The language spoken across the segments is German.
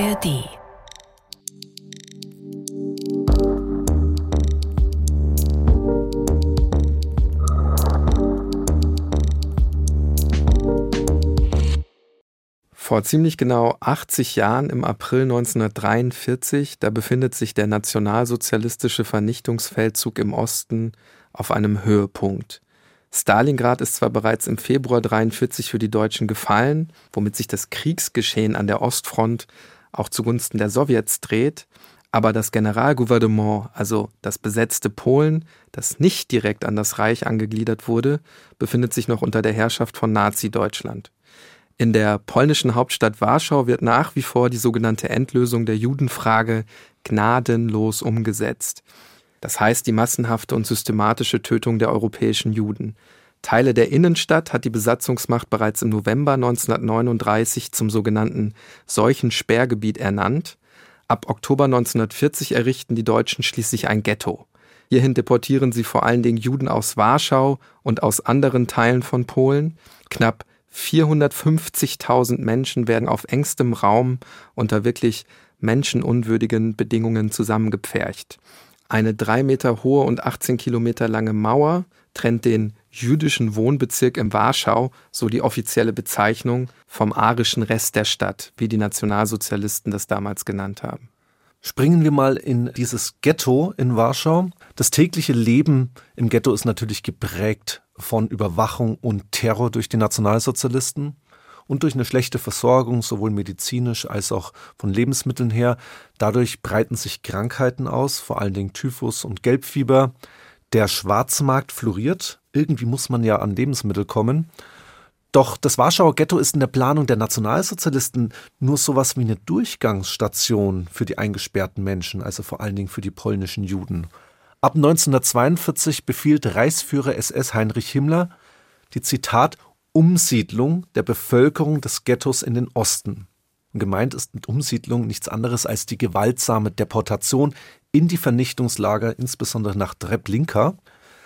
ARD Vor ziemlich genau 80 Jahren, im April 1943, da befindet sich der nationalsozialistische Vernichtungsfeldzug im Osten auf einem Höhepunkt. Stalingrad ist zwar bereits im Februar 1943 für die Deutschen gefallen, womit sich das Kriegsgeschehen an der Ostfront auch zugunsten der Sowjets dreht, aber das Generalgouvernement, also das besetzte Polen, das nicht direkt an das Reich angegliedert wurde, befindet sich noch unter der Herrschaft von Nazi-Deutschland. In der polnischen Hauptstadt Warschau wird nach wie vor die sogenannte Endlösung der Judenfrage gnadenlos umgesetzt. Das heißt die massenhafte und systematische Tötung der europäischen Juden. Teile der Innenstadt hat die Besatzungsmacht bereits im November 1939 zum sogenannten Seuchensperrgebiet ernannt. Ab Oktober 1940 errichten die Deutschen schließlich ein Ghetto. Hierhin deportieren sie vor allen Dingen Juden aus Warschau und aus anderen Teilen von Polen. Knapp 450.000 Menschen werden auf engstem Raum unter wirklich menschenunwürdigen Bedingungen zusammengepfercht. Eine drei Meter hohe und 18 Kilometer lange Mauer trennt den jüdischen Wohnbezirk in Warschau, so die offizielle Bezeichnung, vom arischen Rest der Stadt, wie die Nationalsozialisten das damals genannt haben. Springen wir mal in dieses Ghetto in Warschau. Das tägliche Leben im Ghetto ist natürlich geprägt von Überwachung und Terror durch die Nationalsozialisten und durch eine schlechte Versorgung, sowohl medizinisch als auch von Lebensmitteln her. Dadurch breiten sich Krankheiten aus, vor allen Dingen Typhus und Gelbfieber. Der Schwarzmarkt floriert. Irgendwie muss man ja an Lebensmittel kommen. Doch das Warschauer Ghetto ist in der Planung der Nationalsozialisten nur sowas wie eine Durchgangsstation für die eingesperrten Menschen, also vor allen Dingen für die polnischen Juden. Ab 1942 befiehlt Reichsführer SS Heinrich Himmler die Zitat Umsiedlung der Bevölkerung des Ghettos in den Osten. gemeint ist mit Umsiedlung nichts anderes als die gewaltsame Deportation in die Vernichtungslager, insbesondere nach Treblinka.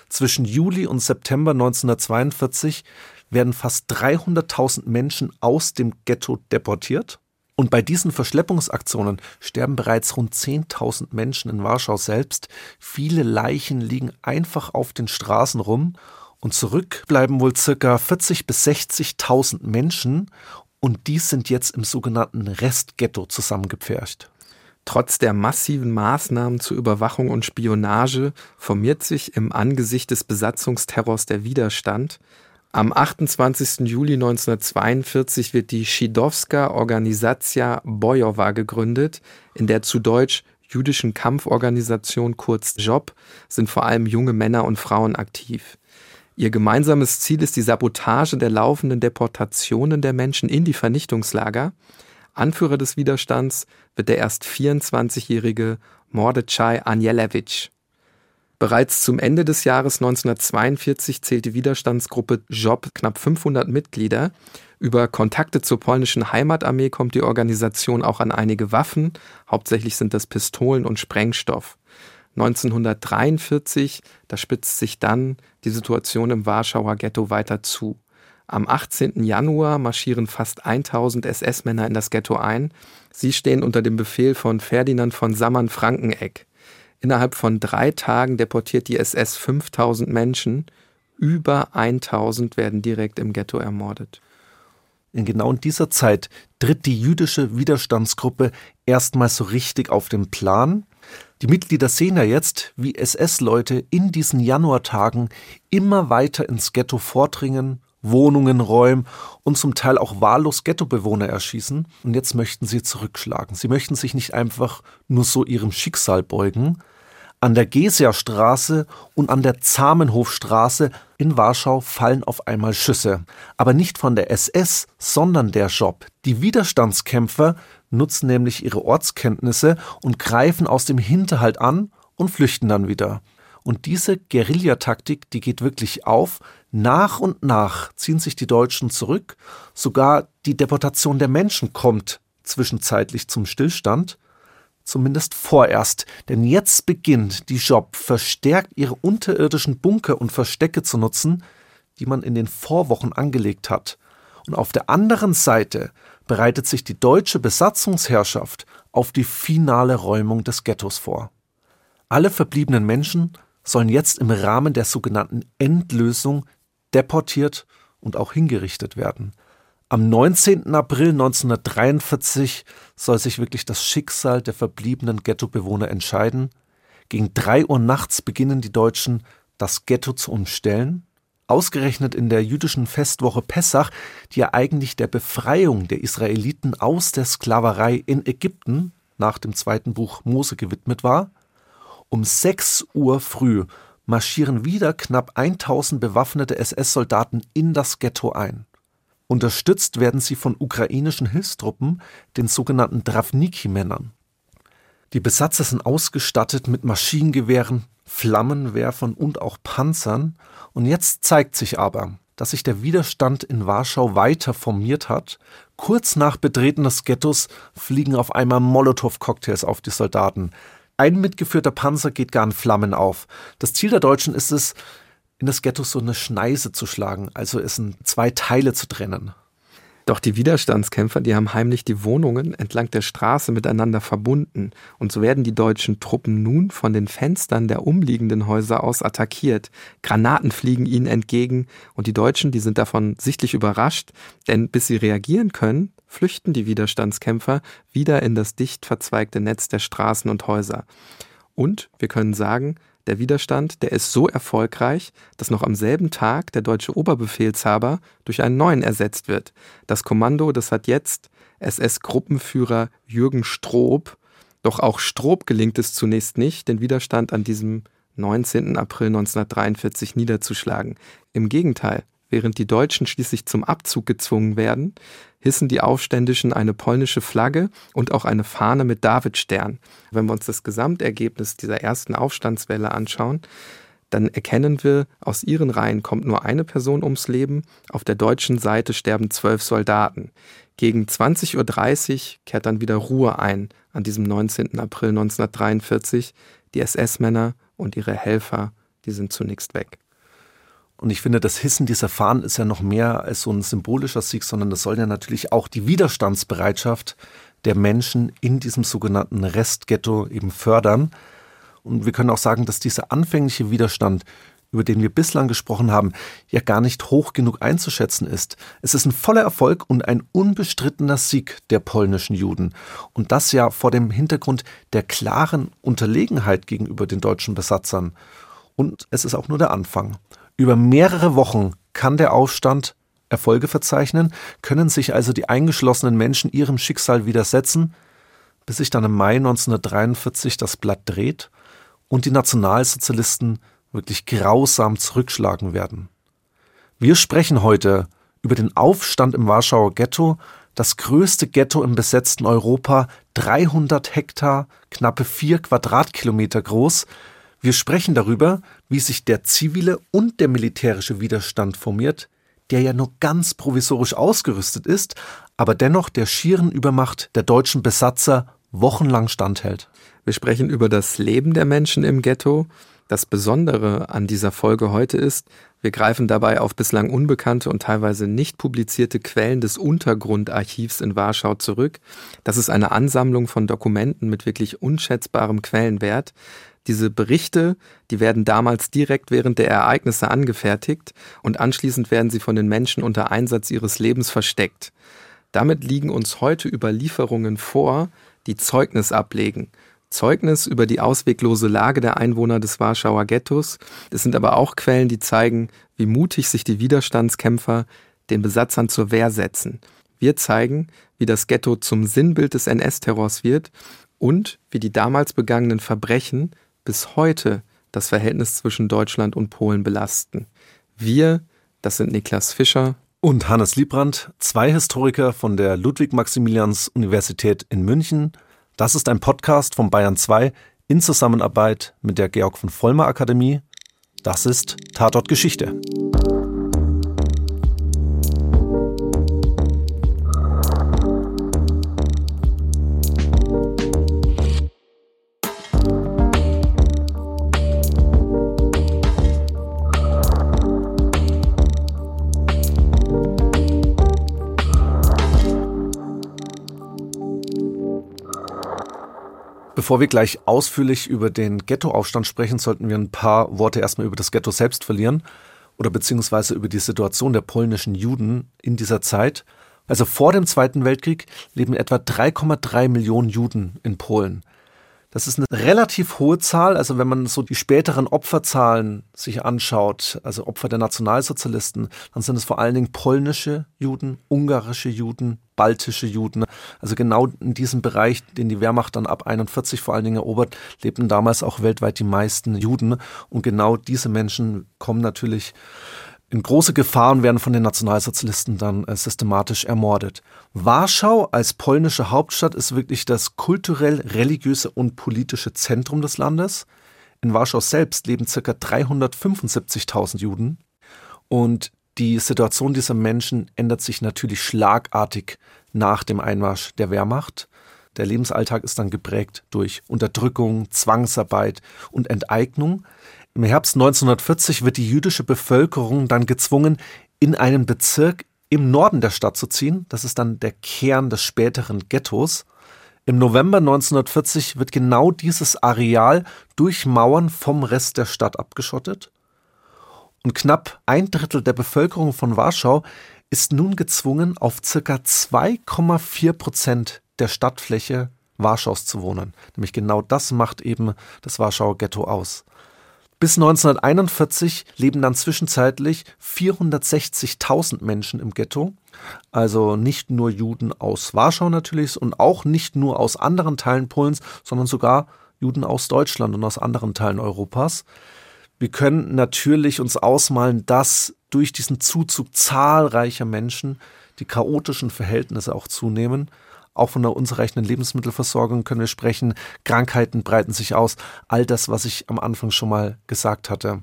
Zwischen Juli und September 1942 werden fast 300.000 Menschen aus dem Ghetto deportiert. Und bei diesen Verschleppungsaktionen sterben bereits rund 10.000 Menschen in Warschau selbst. Viele Leichen liegen einfach auf den Straßen rum. Und zurück bleiben wohl circa 40.000 bis 60.000 Menschen. Und die sind jetzt im sogenannten Restghetto zusammengepfercht. Trotz der massiven Maßnahmen zur Überwachung und Spionage formiert sich im Angesicht des Besatzungsterrors der Widerstand. Am 28. Juli 1942 wird die Schidowska Organizacja Bojowa gegründet, in der zu Deutsch jüdischen Kampforganisation kurz JOB sind vor allem junge Männer und Frauen aktiv. Ihr gemeinsames Ziel ist die Sabotage der laufenden Deportationen der Menschen in die Vernichtungslager. Anführer des Widerstands wird der erst 24-jährige Mordechai Anielewitsch. Bereits zum Ende des Jahres 1942 zählt die Widerstandsgruppe Job knapp 500 Mitglieder. Über Kontakte zur polnischen Heimatarmee kommt die Organisation auch an einige Waffen, hauptsächlich sind das Pistolen und Sprengstoff. 1943, da spitzt sich dann die Situation im Warschauer Ghetto weiter zu. Am 18. Januar marschieren fast 1000 SS-Männer in das Ghetto ein. Sie stehen unter dem Befehl von Ferdinand von Sammern-Frankeneck. Innerhalb von drei Tagen deportiert die SS 5000 Menschen. Über 1000 werden direkt im Ghetto ermordet. In genau dieser Zeit tritt die jüdische Widerstandsgruppe erstmals so richtig auf den Plan. Die Mitglieder sehen ja jetzt, wie SS-Leute in diesen Januartagen immer weiter ins Ghetto vordringen, Wohnungen räumen und zum Teil auch wahllos Ghettobewohner erschießen. Und jetzt möchten sie zurückschlagen. Sie möchten sich nicht einfach nur so ihrem Schicksal beugen, an der Gesia-Straße und an der Zamenhofstraße in Warschau fallen auf einmal Schüsse. Aber nicht von der SS, sondern der Job. Die Widerstandskämpfer nutzen nämlich ihre Ortskenntnisse und greifen aus dem Hinterhalt an und flüchten dann wieder. Und diese Guerillataktik, die geht wirklich auf. Nach und nach ziehen sich die Deutschen zurück. Sogar die Deportation der Menschen kommt zwischenzeitlich zum Stillstand. Zumindest vorerst, denn jetzt beginnt die Job verstärkt ihre unterirdischen Bunker und Verstecke zu nutzen, die man in den Vorwochen angelegt hat. Und auf der anderen Seite bereitet sich die deutsche Besatzungsherrschaft auf die finale Räumung des Ghettos vor. Alle verbliebenen Menschen sollen jetzt im Rahmen der sogenannten Endlösung deportiert und auch hingerichtet werden. Am 19. April 1943 soll sich wirklich das Schicksal der verbliebenen Ghettobewohner entscheiden. Gegen drei Uhr nachts beginnen die Deutschen, das Ghetto zu umstellen. Ausgerechnet in der jüdischen Festwoche Pessach, die ja eigentlich der Befreiung der Israeliten aus der Sklaverei in Ägypten nach dem zweiten Buch Mose gewidmet war. Um 6 Uhr früh marschieren wieder knapp 1000 bewaffnete SS-Soldaten in das Ghetto ein. Unterstützt werden sie von ukrainischen Hilfstruppen, den sogenannten Dravniki-Männern. Die Besatzer sind ausgestattet mit Maschinengewehren, Flammenwerfern und auch Panzern. Und jetzt zeigt sich aber, dass sich der Widerstand in Warschau weiter formiert hat. Kurz nach Betreten des Ghettos fliegen auf einmal Molotow-Cocktails auf die Soldaten. Ein mitgeführter Panzer geht gar in Flammen auf. Das Ziel der Deutschen ist es, in das Ghetto so eine Schneise zu schlagen, also es in zwei Teile zu trennen. Doch die Widerstandskämpfer, die haben heimlich die Wohnungen entlang der Straße miteinander verbunden. Und so werden die deutschen Truppen nun von den Fenstern der umliegenden Häuser aus attackiert. Granaten fliegen ihnen entgegen und die Deutschen, die sind davon sichtlich überrascht, denn bis sie reagieren können, flüchten die Widerstandskämpfer wieder in das dicht verzweigte Netz der Straßen und Häuser. Und wir können sagen, der Widerstand, der ist so erfolgreich, dass noch am selben Tag der deutsche Oberbefehlshaber durch einen neuen ersetzt wird. Das Kommando, das hat jetzt SS-Gruppenführer Jürgen Stroop. Doch auch Stroop gelingt es zunächst nicht, den Widerstand an diesem 19. April 1943 niederzuschlagen. Im Gegenteil, während die Deutschen schließlich zum Abzug gezwungen werden, hissen die Aufständischen eine polnische Flagge und auch eine Fahne mit Davidstern. Wenn wir uns das Gesamtergebnis dieser ersten Aufstandswelle anschauen, dann erkennen wir, aus ihren Reihen kommt nur eine Person ums Leben, auf der deutschen Seite sterben zwölf Soldaten. Gegen 20.30 Uhr kehrt dann wieder Ruhe ein an diesem 19. April 1943. Die SS-Männer und ihre Helfer, die sind zunächst weg. Und ich finde, das Hissen dieser Fahnen ist ja noch mehr als so ein symbolischer Sieg, sondern das soll ja natürlich auch die Widerstandsbereitschaft der Menschen in diesem sogenannten Restghetto eben fördern. Und wir können auch sagen, dass dieser anfängliche Widerstand, über den wir bislang gesprochen haben, ja gar nicht hoch genug einzuschätzen ist. Es ist ein voller Erfolg und ein unbestrittener Sieg der polnischen Juden. Und das ja vor dem Hintergrund der klaren Unterlegenheit gegenüber den deutschen Besatzern. Und es ist auch nur der Anfang. Über mehrere Wochen kann der Aufstand Erfolge verzeichnen, können sich also die eingeschlossenen Menschen ihrem Schicksal widersetzen, bis sich dann im Mai 1943 das Blatt dreht und die Nationalsozialisten wirklich grausam zurückschlagen werden. Wir sprechen heute über den Aufstand im Warschauer Ghetto, das größte Ghetto im besetzten Europa, 300 Hektar, knappe vier Quadratkilometer groß, wir sprechen darüber, wie sich der zivile und der militärische Widerstand formiert, der ja nur ganz provisorisch ausgerüstet ist, aber dennoch der schieren Übermacht der deutschen Besatzer wochenlang standhält. Wir sprechen über das Leben der Menschen im Ghetto. Das Besondere an dieser Folge heute ist, wir greifen dabei auf bislang unbekannte und teilweise nicht publizierte Quellen des Untergrundarchivs in Warschau zurück. Das ist eine Ansammlung von Dokumenten mit wirklich unschätzbarem Quellenwert. Diese Berichte, die werden damals direkt während der Ereignisse angefertigt und anschließend werden sie von den Menschen unter Einsatz ihres Lebens versteckt. Damit liegen uns heute Überlieferungen vor, die Zeugnis ablegen. Zeugnis über die ausweglose Lage der Einwohner des Warschauer Ghettos. Es sind aber auch Quellen, die zeigen, wie mutig sich die Widerstandskämpfer den Besatzern zur Wehr setzen. Wir zeigen, wie das Ghetto zum Sinnbild des NS-Terrors wird und wie die damals begangenen Verbrechen bis heute das Verhältnis zwischen Deutschland und Polen belasten. Wir, das sind Niklas Fischer und Hannes Liebrandt, zwei Historiker von der Ludwig-Maximilians-Universität in München. Das ist ein Podcast von Bayern 2 in Zusammenarbeit mit der Georg von Vollmer Akademie. Das ist Tatort Geschichte. Bevor wir gleich ausführlich über den Ghettoaufstand sprechen, sollten wir ein paar Worte erstmal über das Ghetto selbst verlieren oder beziehungsweise über die Situation der polnischen Juden in dieser Zeit. Also vor dem Zweiten Weltkrieg leben etwa 3,3 Millionen Juden in Polen. Das ist eine relativ hohe Zahl. Also wenn man so die späteren Opferzahlen sich anschaut, also Opfer der Nationalsozialisten, dann sind es vor allen Dingen polnische Juden, ungarische Juden, baltische Juden. Also genau in diesem Bereich, den die Wehrmacht dann ab 41 vor allen Dingen erobert, lebten damals auch weltweit die meisten Juden. Und genau diese Menschen kommen natürlich in große Gefahren werden von den Nationalsozialisten dann äh, systematisch ermordet. Warschau als polnische Hauptstadt ist wirklich das kulturell, religiöse und politische Zentrum des Landes. In Warschau selbst leben ca. 375.000 Juden und die Situation dieser Menschen ändert sich natürlich schlagartig nach dem Einmarsch der Wehrmacht. Der Lebensalltag ist dann geprägt durch Unterdrückung, Zwangsarbeit und Enteignung. Im Herbst 1940 wird die jüdische Bevölkerung dann gezwungen, in einen Bezirk im Norden der Stadt zu ziehen. Das ist dann der Kern des späteren Ghettos. Im November 1940 wird genau dieses Areal durch Mauern vom Rest der Stadt abgeschottet. Und knapp ein Drittel der Bevölkerung von Warschau ist nun gezwungen, auf circa 2,4 Prozent der Stadtfläche Warschaus zu wohnen. Nämlich genau das macht eben das Warschauer Ghetto aus. Bis 1941 leben dann zwischenzeitlich 460.000 Menschen im Ghetto. Also nicht nur Juden aus Warschau natürlich und auch nicht nur aus anderen Teilen Polens, sondern sogar Juden aus Deutschland und aus anderen Teilen Europas. Wir können natürlich uns ausmalen, dass durch diesen Zuzug zahlreicher Menschen die chaotischen Verhältnisse auch zunehmen auch von der unzureichenden Lebensmittelversorgung können wir sprechen. Krankheiten breiten sich aus. All das, was ich am Anfang schon mal gesagt hatte.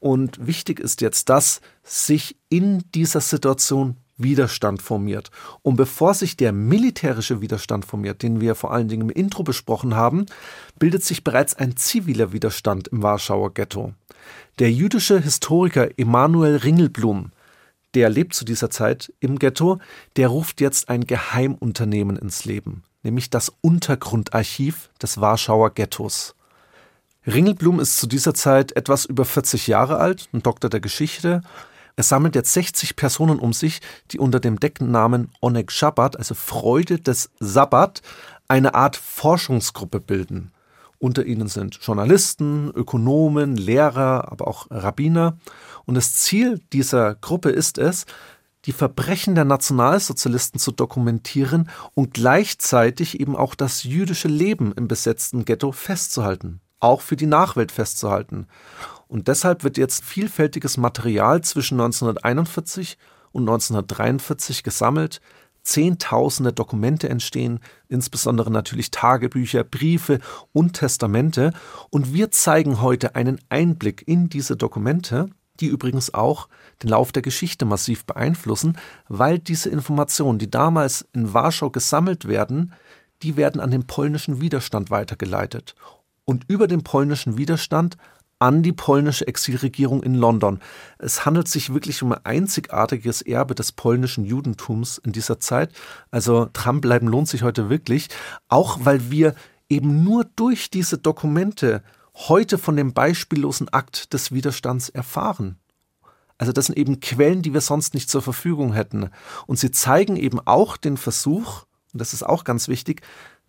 Und wichtig ist jetzt, dass sich in dieser Situation Widerstand formiert. Und bevor sich der militärische Widerstand formiert, den wir vor allen Dingen im Intro besprochen haben, bildet sich bereits ein ziviler Widerstand im Warschauer Ghetto. Der jüdische Historiker Emanuel Ringelblum der lebt zu dieser Zeit im Ghetto, der ruft jetzt ein Geheimunternehmen ins Leben, nämlich das Untergrundarchiv des Warschauer Ghettos. Ringelblum ist zu dieser Zeit etwas über 40 Jahre alt, ein Doktor der Geschichte. Er sammelt jetzt 60 Personen um sich, die unter dem Deckennamen Onek Shabbat, also Freude des Sabbat, eine Art Forschungsgruppe bilden. Unter ihnen sind Journalisten, Ökonomen, Lehrer, aber auch Rabbiner. Und das Ziel dieser Gruppe ist es, die Verbrechen der Nationalsozialisten zu dokumentieren und gleichzeitig eben auch das jüdische Leben im besetzten Ghetto festzuhalten, auch für die Nachwelt festzuhalten. Und deshalb wird jetzt vielfältiges Material zwischen 1941 und 1943 gesammelt, Zehntausende Dokumente entstehen, insbesondere natürlich Tagebücher, Briefe und Testamente. Und wir zeigen heute einen Einblick in diese Dokumente, die übrigens auch den Lauf der Geschichte massiv beeinflussen, weil diese Informationen, die damals in Warschau gesammelt werden, die werden an den polnischen Widerstand weitergeleitet. Und über den polnischen Widerstand an die polnische Exilregierung in London. Es handelt sich wirklich um ein einzigartiges Erbe des polnischen Judentums in dieser Zeit. Also dranbleiben lohnt sich heute wirklich, auch weil wir eben nur durch diese Dokumente heute von dem beispiellosen Akt des Widerstands erfahren. Also das sind eben Quellen, die wir sonst nicht zur Verfügung hätten. Und sie zeigen eben auch den Versuch, und das ist auch ganz wichtig,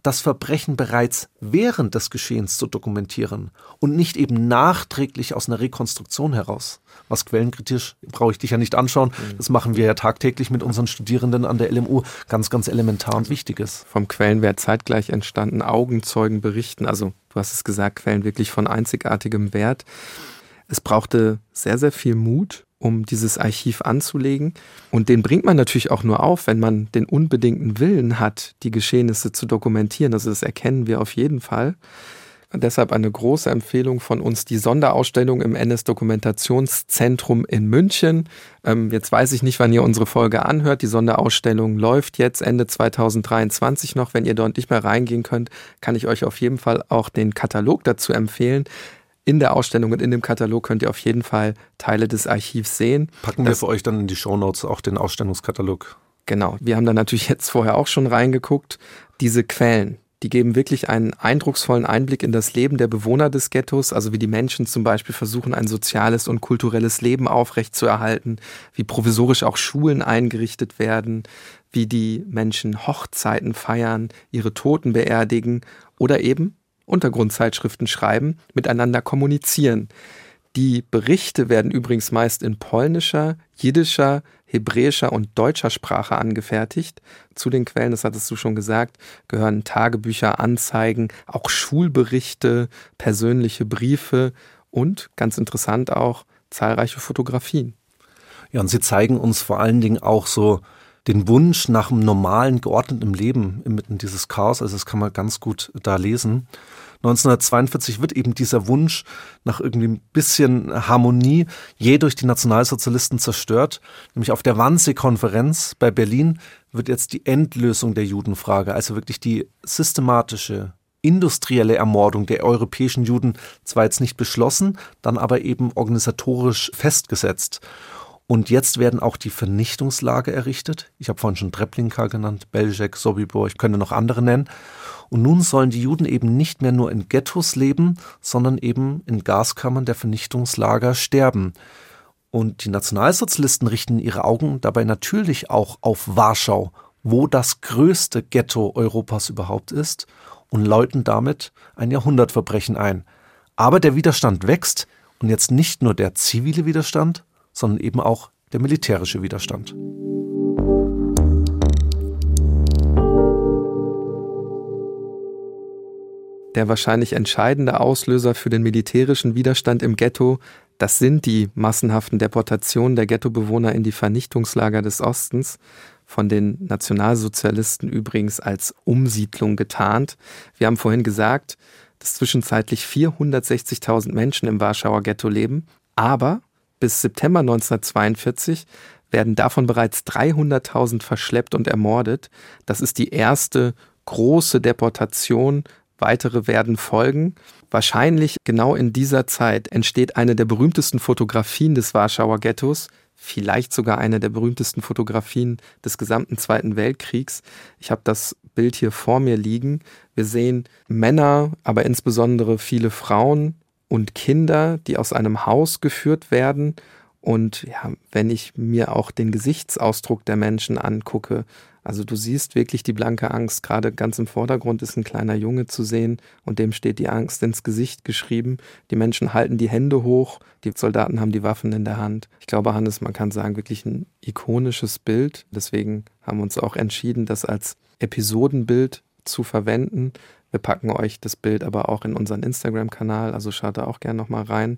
das Verbrechen bereits während des Geschehens zu dokumentieren und nicht eben nachträglich aus einer Rekonstruktion heraus. Was quellenkritisch brauche ich dich ja nicht anschauen. Mhm. Das machen wir ja tagtäglich mit unseren Studierenden an der LMU. Ganz, ganz elementar und wichtig ist. Vom Quellenwert zeitgleich entstanden, Augenzeugen berichten. Also, du hast es gesagt, Quellen wirklich von einzigartigem Wert. Es brauchte sehr, sehr viel Mut um dieses Archiv anzulegen. Und den bringt man natürlich auch nur auf, wenn man den unbedingten Willen hat, die Geschehnisse zu dokumentieren. Also das erkennen wir auf jeden Fall. Und deshalb eine große Empfehlung von uns, die Sonderausstellung im NS-Dokumentationszentrum in München. Ähm, jetzt weiß ich nicht, wann ihr unsere Folge anhört. Die Sonderausstellung läuft jetzt Ende 2023 noch. Wenn ihr dort nicht mehr reingehen könnt, kann ich euch auf jeden Fall auch den Katalog dazu empfehlen in der Ausstellung und in dem Katalog könnt ihr auf jeden Fall Teile des Archivs sehen. Packen wir für euch dann in die Shownotes auch den Ausstellungskatalog. Genau. Wir haben da natürlich jetzt vorher auch schon reingeguckt. Diese Quellen, Die geben wirklich einen eindrucksvollen Einblick in das Leben der Bewohner des Ghettos, also wie die Menschen zum Beispiel versuchen, ein soziales und kulturelles Leben aufrechtzuerhalten, wie provisorisch auch Schulen eingerichtet werden, wie die Menschen Hochzeiten feiern, ihre Toten beerdigen oder eben Untergrundzeitschriften schreiben, miteinander kommunizieren. Die Berichte werden übrigens meist in polnischer, jiddischer, hebräischer und deutscher Sprache angefertigt. Zu den Quellen, das hattest du schon gesagt, gehören Tagebücher, Anzeigen, auch Schulberichte, persönliche Briefe und, ganz interessant auch, zahlreiche Fotografien. Ja, und sie zeigen uns vor allen Dingen auch so den Wunsch nach einem normalen, geordneten Leben inmitten dieses Chaos. Also das kann man ganz gut da lesen. 1942 wird eben dieser Wunsch nach irgendwie ein bisschen Harmonie je durch die Nationalsozialisten zerstört. Nämlich auf der Wannsee-Konferenz bei Berlin wird jetzt die Endlösung der Judenfrage, also wirklich die systematische industrielle Ermordung der europäischen Juden zwar jetzt nicht beschlossen, dann aber eben organisatorisch festgesetzt. Und jetzt werden auch die Vernichtungslager errichtet. Ich habe vorhin schon Treblinka genannt, Belzec, Sobibor, ich könnte noch andere nennen. Und nun sollen die Juden eben nicht mehr nur in Ghettos leben, sondern eben in Gaskammern der Vernichtungslager sterben. Und die Nationalsozialisten richten ihre Augen dabei natürlich auch auf Warschau, wo das größte Ghetto Europas überhaupt ist, und läuten damit ein Jahrhundertverbrechen ein. Aber der Widerstand wächst und jetzt nicht nur der zivile Widerstand, sondern eben auch der militärische Widerstand. Der wahrscheinlich entscheidende Auslöser für den militärischen Widerstand im Ghetto, das sind die massenhaften Deportationen der Ghettobewohner in die Vernichtungslager des Ostens, von den Nationalsozialisten übrigens als Umsiedlung getarnt. Wir haben vorhin gesagt, dass zwischenzeitlich 460.000 Menschen im Warschauer Ghetto leben, aber bis September 1942 werden davon bereits 300.000 verschleppt und ermordet. Das ist die erste große Deportation Weitere werden folgen. Wahrscheinlich genau in dieser Zeit entsteht eine der berühmtesten Fotografien des Warschauer Ghettos, vielleicht sogar eine der berühmtesten Fotografien des gesamten Zweiten Weltkriegs. Ich habe das Bild hier vor mir liegen. Wir sehen Männer, aber insbesondere viele Frauen und Kinder, die aus einem Haus geführt werden. Und ja, wenn ich mir auch den Gesichtsausdruck der Menschen angucke, also du siehst wirklich die blanke Angst. Gerade ganz im Vordergrund ist ein kleiner Junge zu sehen und dem steht die Angst ins Gesicht geschrieben. Die Menschen halten die Hände hoch, die Soldaten haben die Waffen in der Hand. Ich glaube, Hannes, man kann sagen, wirklich ein ikonisches Bild. Deswegen haben wir uns auch entschieden, das als Episodenbild zu verwenden. Wir packen euch das Bild aber auch in unseren Instagram-Kanal, also schaut da auch gerne nochmal rein.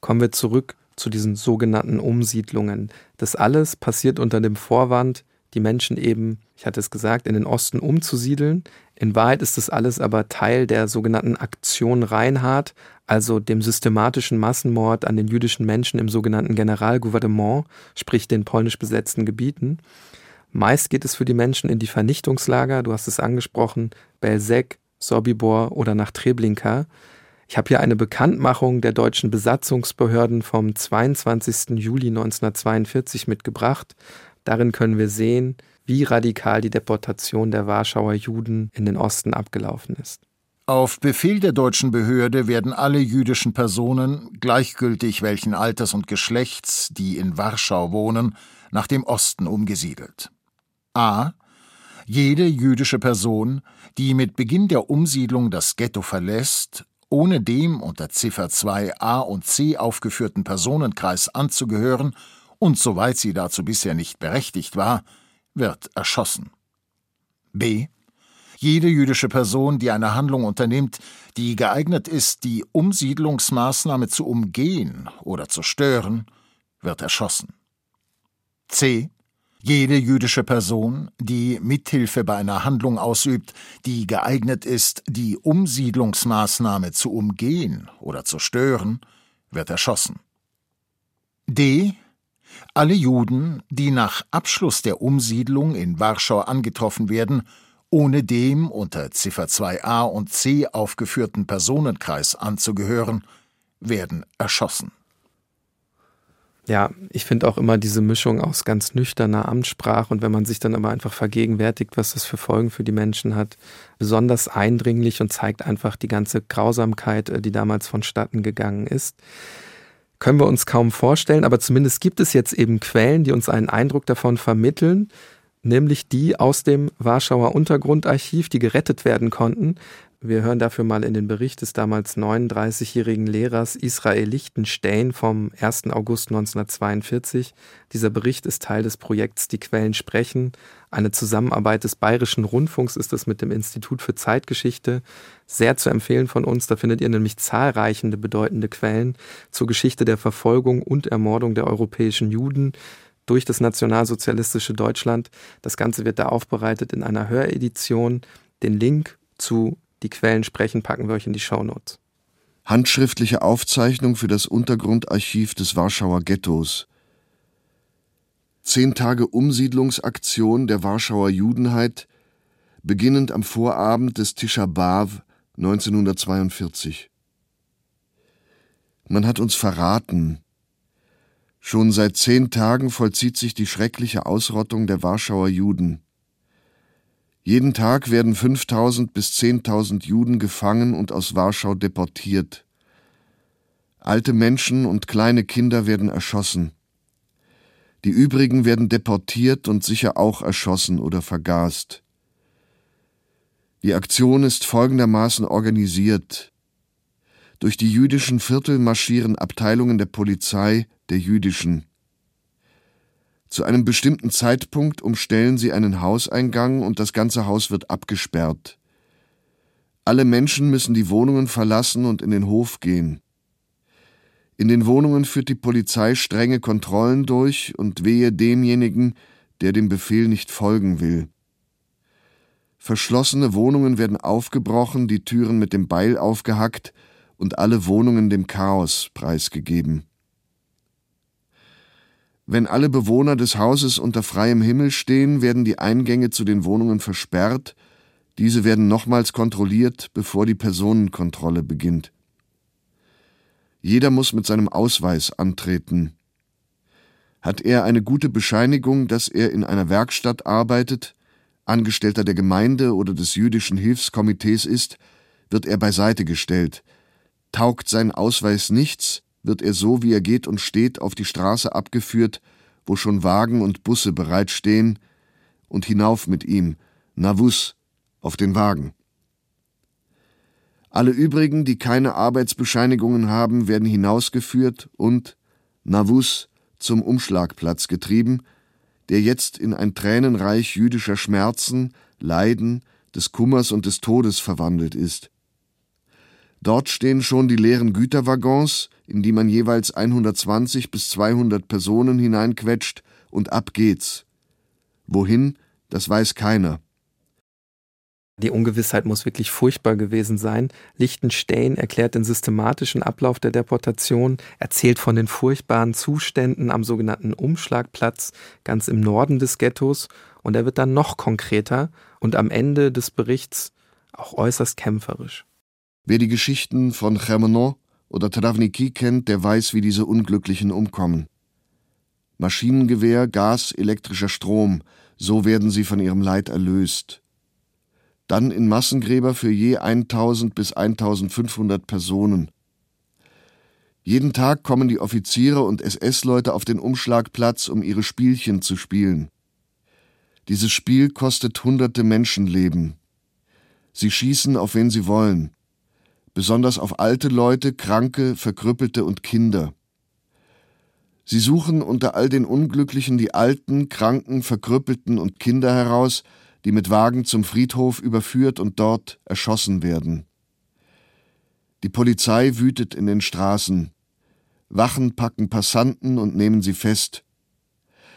Kommen wir zurück zu diesen sogenannten Umsiedlungen. Das alles passiert unter dem Vorwand, die Menschen eben, ich hatte es gesagt, in den Osten umzusiedeln. In Wahrheit ist das alles aber Teil der sogenannten Aktion Reinhardt, also dem systematischen Massenmord an den jüdischen Menschen im sogenannten Generalgouvernement, sprich den polnisch besetzten Gebieten. Meist geht es für die Menschen in die Vernichtungslager, du hast es angesprochen, Belzec, Sobibor oder nach Treblinka. Ich habe hier eine Bekanntmachung der deutschen Besatzungsbehörden vom 22. Juli 1942 mitgebracht. Darin können wir sehen, wie radikal die Deportation der Warschauer Juden in den Osten abgelaufen ist. Auf Befehl der deutschen Behörde werden alle jüdischen Personen, gleichgültig welchen Alters und Geschlechts, die in Warschau wohnen, nach dem Osten umgesiedelt. A. Jede jüdische Person, die mit Beginn der Umsiedlung das Ghetto verlässt, ohne dem unter Ziffer 2a und c aufgeführten Personenkreis anzugehören und soweit sie dazu bisher nicht berechtigt war, wird erschossen. B. Jede jüdische Person, die eine Handlung unternimmt, die geeignet ist, die Umsiedlungsmaßnahme zu umgehen oder zu stören, wird erschossen. C. Jede jüdische Person, die Mithilfe bei einer Handlung ausübt, die geeignet ist, die Umsiedlungsmaßnahme zu umgehen oder zu stören, wird erschossen. D. Alle Juden, die nach Abschluss der Umsiedlung in Warschau angetroffen werden, ohne dem unter Ziffer 2a und c aufgeführten Personenkreis anzugehören, werden erschossen. Ja, ich finde auch immer diese Mischung aus ganz nüchterner Amtssprache und wenn man sich dann aber einfach vergegenwärtigt, was das für Folgen für die Menschen hat, besonders eindringlich und zeigt einfach die ganze Grausamkeit, äh, die damals vonstatten gegangen ist. Können wir uns kaum vorstellen, aber zumindest gibt es jetzt eben Quellen, die uns einen Eindruck davon vermitteln, nämlich die aus dem Warschauer Untergrundarchiv, die gerettet werden konnten, wir hören dafür mal in den Bericht des damals 39-jährigen Lehrers Israel Lichtenstein vom 1. August 1942. Dieser Bericht ist Teil des Projekts Die Quellen sprechen. Eine Zusammenarbeit des Bayerischen Rundfunks ist es mit dem Institut für Zeitgeschichte. Sehr zu empfehlen von uns. Da findet ihr nämlich zahlreiche bedeutende Quellen zur Geschichte der Verfolgung und Ermordung der europäischen Juden durch das nationalsozialistische Deutschland. Das Ganze wird da aufbereitet in einer Höredition. Den Link zu die Quellen sprechen, packen wir euch in die Shownotes. Handschriftliche Aufzeichnung für das Untergrundarchiv des Warschauer Ghettos. Zehn Tage Umsiedlungsaktion der Warschauer Judenheit, beginnend am Vorabend des Tisha B'Av 1942. Man hat uns verraten. Schon seit zehn Tagen vollzieht sich die schreckliche Ausrottung der Warschauer Juden. Jeden Tag werden 5000 bis 10.000 Juden gefangen und aus Warschau deportiert. Alte Menschen und kleine Kinder werden erschossen. Die übrigen werden deportiert und sicher auch erschossen oder vergast. Die Aktion ist folgendermaßen organisiert. Durch die jüdischen Viertel marschieren Abteilungen der Polizei, der jüdischen. Zu einem bestimmten Zeitpunkt umstellen sie einen Hauseingang und das ganze Haus wird abgesperrt. Alle Menschen müssen die Wohnungen verlassen und in den Hof gehen. In den Wohnungen führt die Polizei strenge Kontrollen durch und wehe demjenigen, der dem Befehl nicht folgen will. Verschlossene Wohnungen werden aufgebrochen, die Türen mit dem Beil aufgehackt und alle Wohnungen dem Chaos preisgegeben. Wenn alle Bewohner des Hauses unter freiem Himmel stehen, werden die Eingänge zu den Wohnungen versperrt, diese werden nochmals kontrolliert, bevor die Personenkontrolle beginnt. Jeder muss mit seinem Ausweis antreten. Hat er eine gute Bescheinigung, dass er in einer Werkstatt arbeitet, Angestellter der Gemeinde oder des jüdischen Hilfskomitees ist, wird er beiseite gestellt. Taugt sein Ausweis nichts, wird er so, wie er geht und steht, auf die Straße abgeführt, wo schon Wagen und Busse bereitstehen, und hinauf mit ihm, Navus, auf den Wagen. Alle übrigen, die keine Arbeitsbescheinigungen haben, werden hinausgeführt und Navus zum Umschlagplatz getrieben, der jetzt in ein Tränenreich jüdischer Schmerzen, Leiden, des Kummers und des Todes verwandelt ist. Dort stehen schon die leeren Güterwaggons, in die man jeweils 120 bis 200 Personen hineinquetscht, und ab geht's. Wohin, das weiß keiner. Die Ungewissheit muss wirklich furchtbar gewesen sein. Lichtenstein erklärt den systematischen Ablauf der Deportation, erzählt von den furchtbaren Zuständen am sogenannten Umschlagplatz ganz im Norden des Ghettos und er wird dann noch konkreter und am Ende des Berichts auch äußerst kämpferisch. Wer die Geschichten von Chemono oder Travniki kennt, der weiß, wie diese Unglücklichen umkommen. Maschinengewehr, Gas, elektrischer Strom, so werden sie von ihrem Leid erlöst. Dann in Massengräber für je 1000 bis 1500 Personen. Jeden Tag kommen die Offiziere und SS-Leute auf den Umschlagplatz, um ihre Spielchen zu spielen. Dieses Spiel kostet hunderte Menschenleben. Sie schießen, auf wen sie wollen besonders auf alte Leute, Kranke, Verkrüppelte und Kinder. Sie suchen unter all den Unglücklichen die Alten, Kranken, Verkrüppelten und Kinder heraus, die mit Wagen zum Friedhof überführt und dort erschossen werden. Die Polizei wütet in den Straßen. Wachen packen Passanten und nehmen sie fest.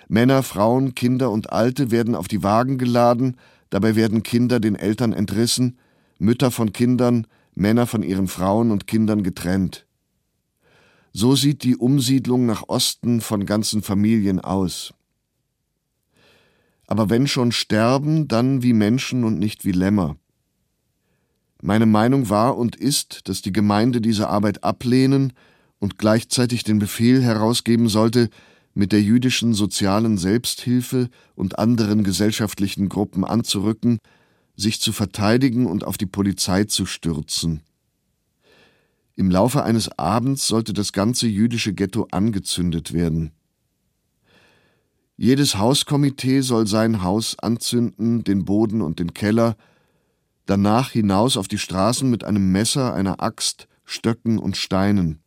Männer, Frauen, Kinder und Alte werden auf die Wagen geladen, dabei werden Kinder den Eltern entrissen, Mütter von Kindern, Männer von ihren Frauen und Kindern getrennt. So sieht die Umsiedlung nach Osten von ganzen Familien aus. Aber wenn schon sterben, dann wie Menschen und nicht wie Lämmer. Meine Meinung war und ist, dass die Gemeinde diese Arbeit ablehnen und gleichzeitig den Befehl herausgeben sollte, mit der jüdischen sozialen Selbsthilfe und anderen gesellschaftlichen Gruppen anzurücken, sich zu verteidigen und auf die Polizei zu stürzen. Im Laufe eines Abends sollte das ganze jüdische Ghetto angezündet werden. Jedes Hauskomitee soll sein Haus anzünden, den Boden und den Keller, danach hinaus auf die Straßen mit einem Messer, einer Axt, Stöcken und Steinen.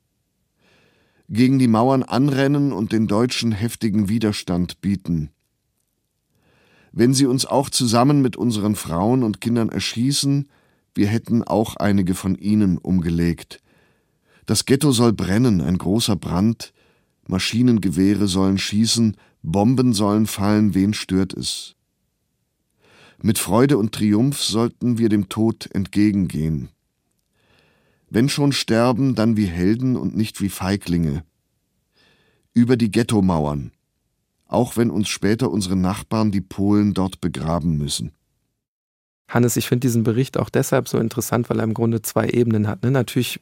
Gegen die Mauern anrennen und den Deutschen heftigen Widerstand bieten. Wenn sie uns auch zusammen mit unseren Frauen und Kindern erschießen, wir hätten auch einige von ihnen umgelegt. Das Ghetto soll brennen, ein großer Brand, Maschinengewehre sollen schießen, Bomben sollen fallen, wen stört es? Mit Freude und Triumph sollten wir dem Tod entgegengehen. Wenn schon sterben, dann wie Helden und nicht wie Feiglinge. Über die Ghettomauern, auch wenn uns später unsere Nachbarn, die Polen, dort begraben müssen. Hannes, ich finde diesen Bericht auch deshalb so interessant, weil er im Grunde zwei Ebenen hat. Ne? Natürlich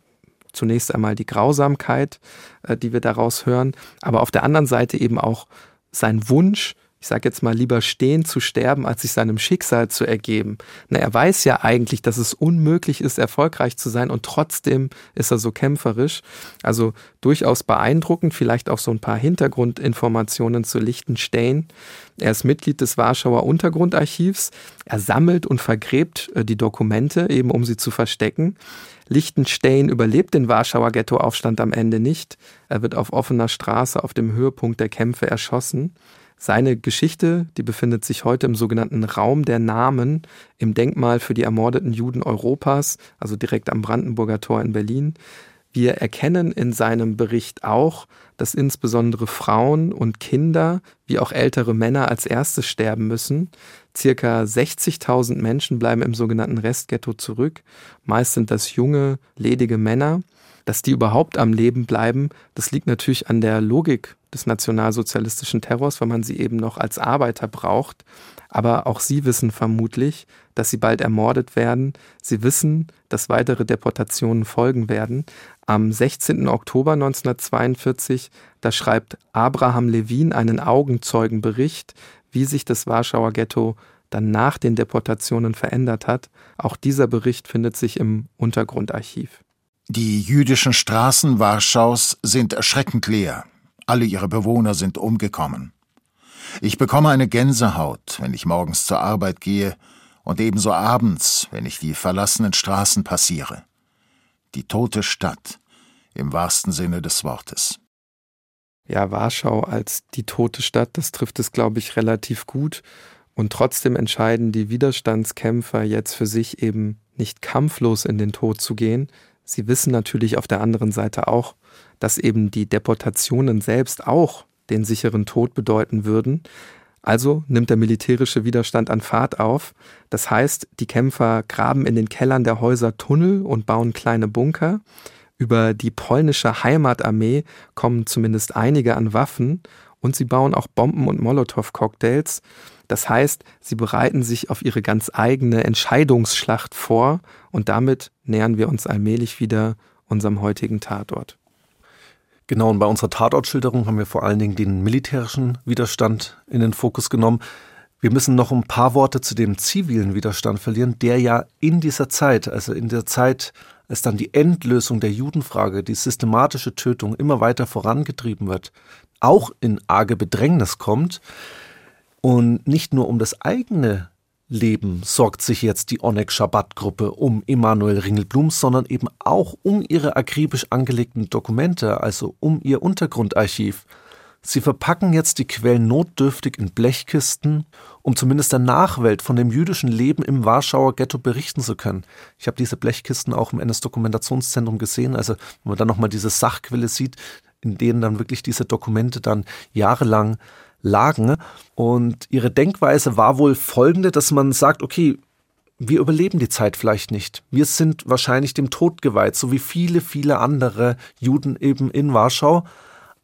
zunächst einmal die Grausamkeit, äh, die wir daraus hören, aber auf der anderen Seite eben auch sein Wunsch, ich sage jetzt mal, lieber stehen zu sterben, als sich seinem Schicksal zu ergeben. Na, er weiß ja eigentlich, dass es unmöglich ist, erfolgreich zu sein und trotzdem ist er so kämpferisch. Also durchaus beeindruckend, vielleicht auch so ein paar Hintergrundinformationen zu Lichtenstein. Er ist Mitglied des Warschauer Untergrundarchivs. Er sammelt und vergräbt äh, die Dokumente, eben um sie zu verstecken. Lichtenstein überlebt den Warschauer Ghettoaufstand am Ende nicht. Er wird auf offener Straße auf dem Höhepunkt der Kämpfe erschossen. Seine Geschichte, die befindet sich heute im sogenannten Raum der Namen im Denkmal für die ermordeten Juden Europas, also direkt am Brandenburger Tor in Berlin. Wir erkennen in seinem Bericht auch, dass insbesondere Frauen und Kinder wie auch ältere Männer als erstes sterben müssen. Circa 60.000 Menschen bleiben im sogenannten Restghetto zurück. Meist sind das junge, ledige Männer. Dass die überhaupt am Leben bleiben, das liegt natürlich an der Logik des nationalsozialistischen Terrors, weil man sie eben noch als Arbeiter braucht. Aber auch sie wissen vermutlich, dass sie bald ermordet werden. Sie wissen, dass weitere Deportationen folgen werden. Am 16. Oktober 1942, da schreibt Abraham Levin einen Augenzeugenbericht, wie sich das Warschauer Ghetto dann nach den Deportationen verändert hat. Auch dieser Bericht findet sich im Untergrundarchiv. Die jüdischen Straßen Warschaus sind erschreckend leer. Alle ihre Bewohner sind umgekommen. Ich bekomme eine Gänsehaut, wenn ich morgens zur Arbeit gehe und ebenso abends, wenn ich die verlassenen Straßen passiere. Die tote Stadt im wahrsten Sinne des Wortes. Ja, Warschau als die tote Stadt, das trifft es, glaube ich, relativ gut. Und trotzdem entscheiden die Widerstandskämpfer jetzt für sich eben nicht kampflos in den Tod zu gehen. Sie wissen natürlich auf der anderen Seite auch, dass eben die Deportationen selbst auch den sicheren Tod bedeuten würden. Also nimmt der militärische Widerstand an Fahrt auf. Das heißt, die Kämpfer graben in den Kellern der Häuser Tunnel und bauen kleine Bunker. Über die polnische Heimatarmee kommen zumindest einige an Waffen und sie bauen auch Bomben und Molotow-Cocktails. Das heißt, sie bereiten sich auf ihre ganz eigene Entscheidungsschlacht vor und damit nähern wir uns allmählich wieder unserem heutigen Tatort. Genau, und bei unserer Tatortschilderung haben wir vor allen Dingen den militärischen Widerstand in den Fokus genommen. Wir müssen noch ein paar Worte zu dem zivilen Widerstand verlieren, der ja in dieser Zeit, also in der Zeit, als dann die Endlösung der Judenfrage, die systematische Tötung immer weiter vorangetrieben wird, auch in arge Bedrängnis kommt und nicht nur um das eigene Leben sorgt sich jetzt die Onek Shabbat Gruppe um Emanuel Ringelblum, sondern eben auch um ihre akribisch angelegten Dokumente, also um ihr Untergrundarchiv. Sie verpacken jetzt die Quellen notdürftig in Blechkisten, um zumindest der Nachwelt von dem jüdischen Leben im Warschauer Ghetto berichten zu können. Ich habe diese Blechkisten auch im NS-Dokumentationszentrum gesehen. Also wenn man dann nochmal diese Sachquelle sieht, in denen dann wirklich diese Dokumente dann jahrelang lagen. Und ihre Denkweise war wohl folgende, dass man sagt, okay, wir überleben die Zeit vielleicht nicht. Wir sind wahrscheinlich dem Tod geweiht, so wie viele, viele andere Juden eben in Warschau.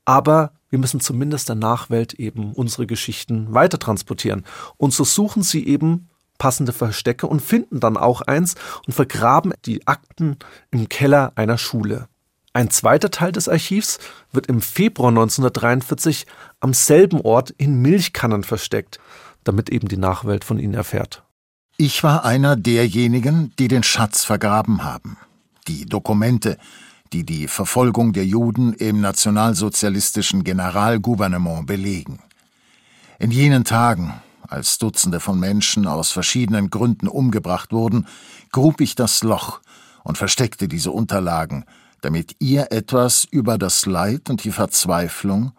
Aber wir müssen zumindest der Nachwelt eben unsere Geschichten weiter transportieren. Und so suchen sie eben passende Verstecke und finden dann auch eins und vergraben die Akten im Keller einer Schule. Ein zweiter Teil des Archivs wird im Februar 1943 am selben Ort in Milchkannen versteckt, damit eben die Nachwelt von ihnen erfährt. Ich war einer derjenigen, die den Schatz vergraben haben. Die Dokumente, die die Verfolgung der Juden im nationalsozialistischen Generalgouvernement belegen. In jenen Tagen, als Dutzende von Menschen aus verschiedenen Gründen umgebracht wurden, grub ich das Loch und versteckte diese Unterlagen, damit ihr etwas über das Leid und die Verzweiflung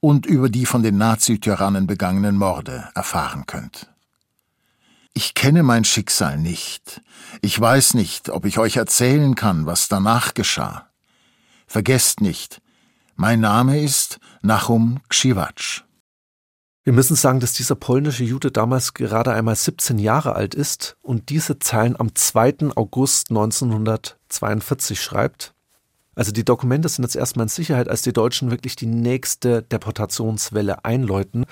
und über die von den Nazityrannen begangenen Morde erfahren könnt. Ich kenne mein Schicksal nicht. Ich weiß nicht, ob ich euch erzählen kann, was danach geschah. Vergesst nicht, mein Name ist Nachum Kschiwatsch. Wir müssen sagen, dass dieser polnische Jude damals gerade einmal 17 Jahre alt ist und diese Zeilen am 2. August 1942 schreibt. Also die Dokumente sind jetzt erstmal in Sicherheit, als die Deutschen wirklich die nächste Deportationswelle einläuten.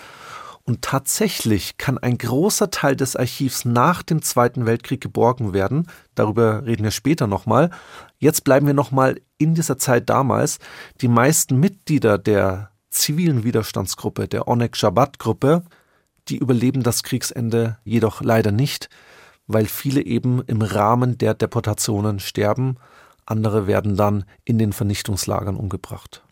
Und tatsächlich kann ein großer Teil des Archivs nach dem Zweiten Weltkrieg geborgen werden. Darüber reden wir später nochmal. Jetzt bleiben wir nochmal in dieser Zeit damals. Die meisten Mitglieder der zivilen Widerstandsgruppe, der Onek Shabbat Gruppe, die überleben das Kriegsende jedoch leider nicht, weil viele eben im Rahmen der Deportationen sterben. Andere werden dann in den Vernichtungslagern umgebracht.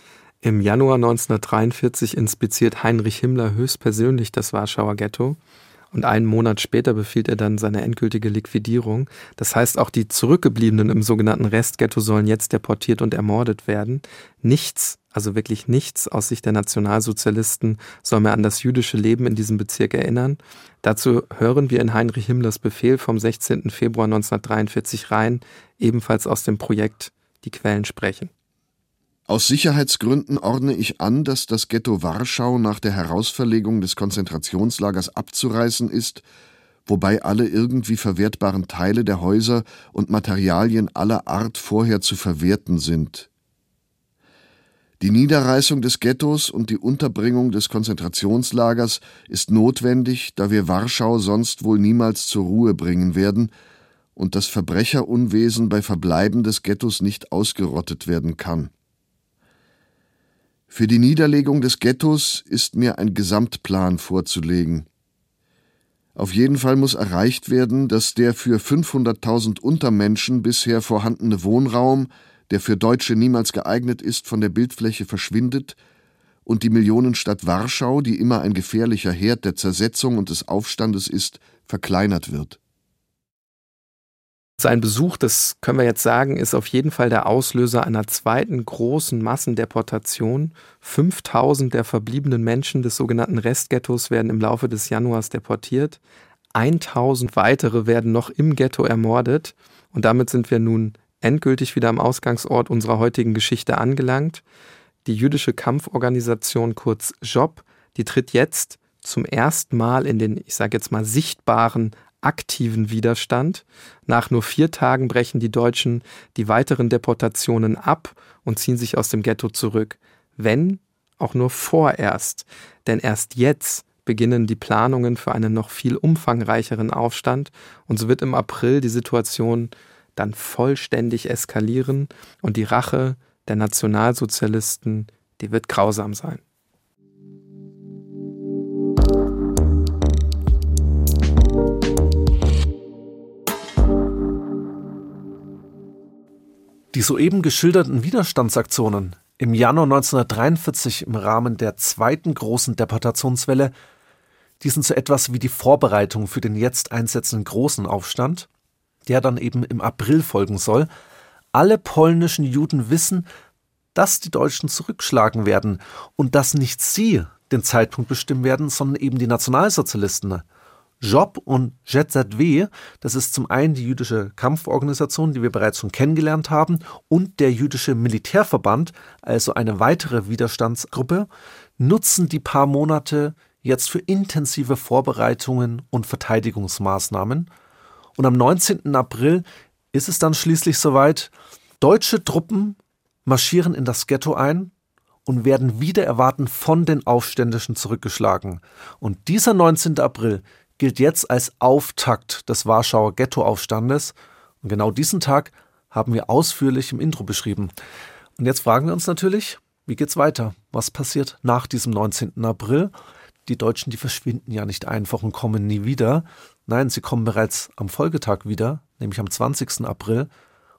Im Januar 1943 inspiziert Heinrich Himmler höchstpersönlich das Warschauer Ghetto und einen Monat später befiehlt er dann seine endgültige Liquidierung. Das heißt, auch die Zurückgebliebenen im sogenannten Restghetto sollen jetzt deportiert und ermordet werden. Nichts, also wirklich nichts aus Sicht der Nationalsozialisten soll mehr an das jüdische Leben in diesem Bezirk erinnern. Dazu hören wir in Heinrich Himmlers Befehl vom 16. Februar 1943 rein, ebenfalls aus dem Projekt Die Quellen sprechen. Aus Sicherheitsgründen ordne ich an, dass das Ghetto Warschau nach der Herausverlegung des Konzentrationslagers abzureißen ist, wobei alle irgendwie verwertbaren Teile der Häuser und Materialien aller Art vorher zu verwerten sind. Die Niederreißung des Ghettos und die Unterbringung des Konzentrationslagers ist notwendig, da wir Warschau sonst wohl niemals zur Ruhe bringen werden und das Verbrecherunwesen bei Verbleiben des Ghettos nicht ausgerottet werden kann. Für die Niederlegung des Ghettos ist mir ein Gesamtplan vorzulegen. Auf jeden Fall muss erreicht werden, dass der für 500.000 Untermenschen bisher vorhandene Wohnraum, der für Deutsche niemals geeignet ist, von der Bildfläche verschwindet und die Millionenstadt Warschau, die immer ein gefährlicher Herd der Zersetzung und des Aufstandes ist, verkleinert wird. Sein Besuch, das können wir jetzt sagen, ist auf jeden Fall der Auslöser einer zweiten großen Massendeportation. 5000 der verbliebenen Menschen des sogenannten Restghettos werden im Laufe des Januars deportiert. 1000 weitere werden noch im Ghetto ermordet. Und damit sind wir nun endgültig wieder am Ausgangsort unserer heutigen Geschichte angelangt. Die jüdische Kampforganisation kurz JOB, die tritt jetzt zum ersten Mal in den, ich sage jetzt mal, sichtbaren aktiven Widerstand. Nach nur vier Tagen brechen die Deutschen die weiteren Deportationen ab und ziehen sich aus dem Ghetto zurück. Wenn auch nur vorerst, denn erst jetzt beginnen die Planungen für einen noch viel umfangreicheren Aufstand und so wird im April die Situation dann vollständig eskalieren und die Rache der Nationalsozialisten, die wird grausam sein. Die soeben geschilderten Widerstandsaktionen im Januar 1943 im Rahmen der zweiten großen Deportationswelle, die sind so etwas wie die Vorbereitung für den jetzt einsetzenden großen Aufstand, der dann eben im April folgen soll. Alle polnischen Juden wissen, dass die Deutschen zurückschlagen werden und dass nicht sie den Zeitpunkt bestimmen werden, sondern eben die Nationalsozialisten. Job und JZW, das ist zum einen die jüdische Kampforganisation, die wir bereits schon kennengelernt haben, und der jüdische Militärverband, also eine weitere Widerstandsgruppe, nutzen die paar Monate jetzt für intensive Vorbereitungen und Verteidigungsmaßnahmen. Und am 19. April ist es dann schließlich soweit, deutsche Truppen marschieren in das Ghetto ein und werden wieder erwarten von den Aufständischen zurückgeschlagen. Und dieser 19. April gilt jetzt als Auftakt des Warschauer Ghettoaufstandes und genau diesen Tag haben wir ausführlich im Intro beschrieben. Und jetzt fragen wir uns natürlich, wie geht's weiter? Was passiert nach diesem 19. April? Die Deutschen, die verschwinden ja nicht einfach und kommen nie wieder. Nein, sie kommen bereits am Folgetag wieder, nämlich am 20. April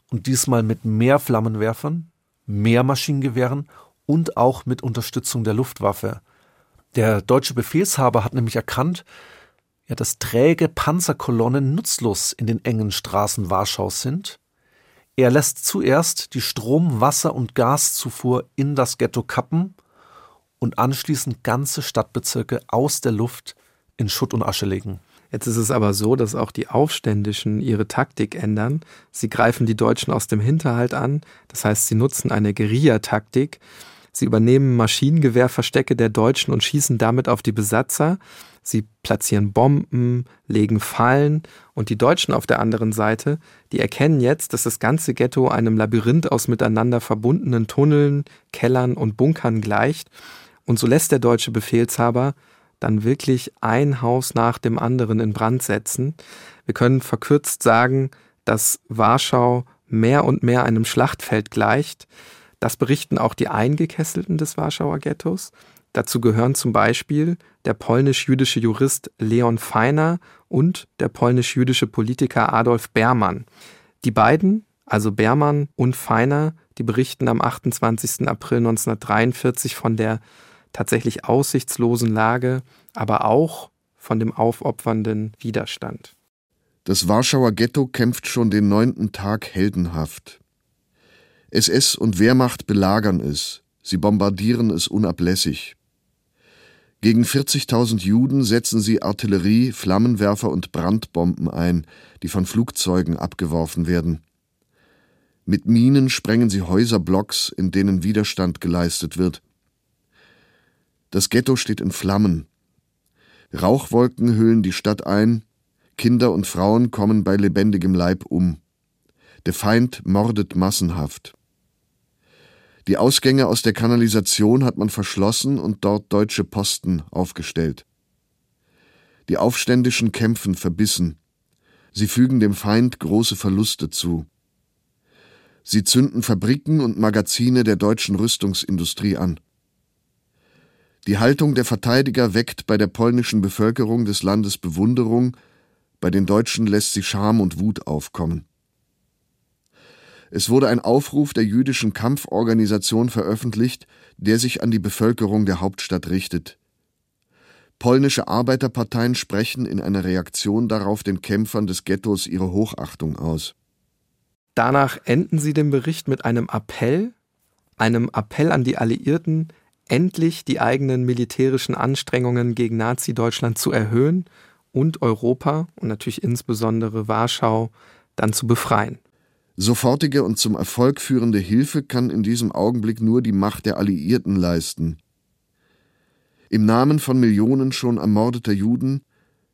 und diesmal mit mehr Flammenwerfern, mehr Maschinengewehren und auch mit Unterstützung der Luftwaffe. Der deutsche Befehlshaber hat nämlich erkannt, ja, dass träge Panzerkolonnen nutzlos in den engen Straßen Warschaus sind. Er lässt zuerst die Strom-, Wasser- und Gaszufuhr in das Ghetto kappen und anschließend ganze Stadtbezirke aus der Luft in Schutt und Asche legen. Jetzt ist es aber so, dass auch die Aufständischen ihre Taktik ändern. Sie greifen die Deutschen aus dem Hinterhalt an, das heißt, sie nutzen eine Guerillataktik. Sie übernehmen Maschinengewehrverstecke der Deutschen und schießen damit auf die Besatzer. Sie platzieren Bomben, legen Fallen und die Deutschen auf der anderen Seite, die erkennen jetzt, dass das ganze Ghetto einem Labyrinth aus miteinander verbundenen Tunneln, Kellern und Bunkern gleicht. Und so lässt der deutsche Befehlshaber dann wirklich ein Haus nach dem anderen in Brand setzen. Wir können verkürzt sagen, dass Warschau mehr und mehr einem Schlachtfeld gleicht. Das berichten auch die Eingekesselten des Warschauer Ghettos. Dazu gehören zum Beispiel der polnisch-jüdische Jurist Leon Feiner und der polnisch-jüdische Politiker Adolf Bermann. Die beiden, also Bermann und Feiner, die berichten am 28. April 1943 von der tatsächlich aussichtslosen Lage, aber auch von dem aufopfernden Widerstand. Das Warschauer Ghetto kämpft schon den neunten Tag heldenhaft. SS und Wehrmacht belagern es, sie bombardieren es unablässig. Gegen 40.000 Juden setzen sie Artillerie, Flammenwerfer und Brandbomben ein, die von Flugzeugen abgeworfen werden. Mit Minen sprengen sie Häuserblocks, in denen Widerstand geleistet wird. Das Ghetto steht in Flammen. Rauchwolken hüllen die Stadt ein, Kinder und Frauen kommen bei lebendigem Leib um. Der Feind mordet massenhaft. Die Ausgänge aus der Kanalisation hat man verschlossen und dort deutsche Posten aufgestellt. Die Aufständischen kämpfen verbissen. Sie fügen dem Feind große Verluste zu. Sie zünden Fabriken und Magazine der deutschen Rüstungsindustrie an. Die Haltung der Verteidiger weckt bei der polnischen Bevölkerung des Landes Bewunderung, bei den Deutschen lässt sie Scham und Wut aufkommen. Es wurde ein Aufruf der jüdischen Kampforganisation veröffentlicht, der sich an die Bevölkerung der Hauptstadt richtet. Polnische Arbeiterparteien sprechen in einer Reaktion darauf den Kämpfern des Ghettos ihre Hochachtung aus. Danach enden sie den Bericht mit einem Appell, einem Appell an die Alliierten, endlich die eigenen militärischen Anstrengungen gegen Nazi-Deutschland zu erhöhen und Europa und natürlich insbesondere Warschau dann zu befreien. Sofortige und zum Erfolg führende Hilfe kann in diesem Augenblick nur die Macht der Alliierten leisten. Im Namen von Millionen schon ermordeter Juden,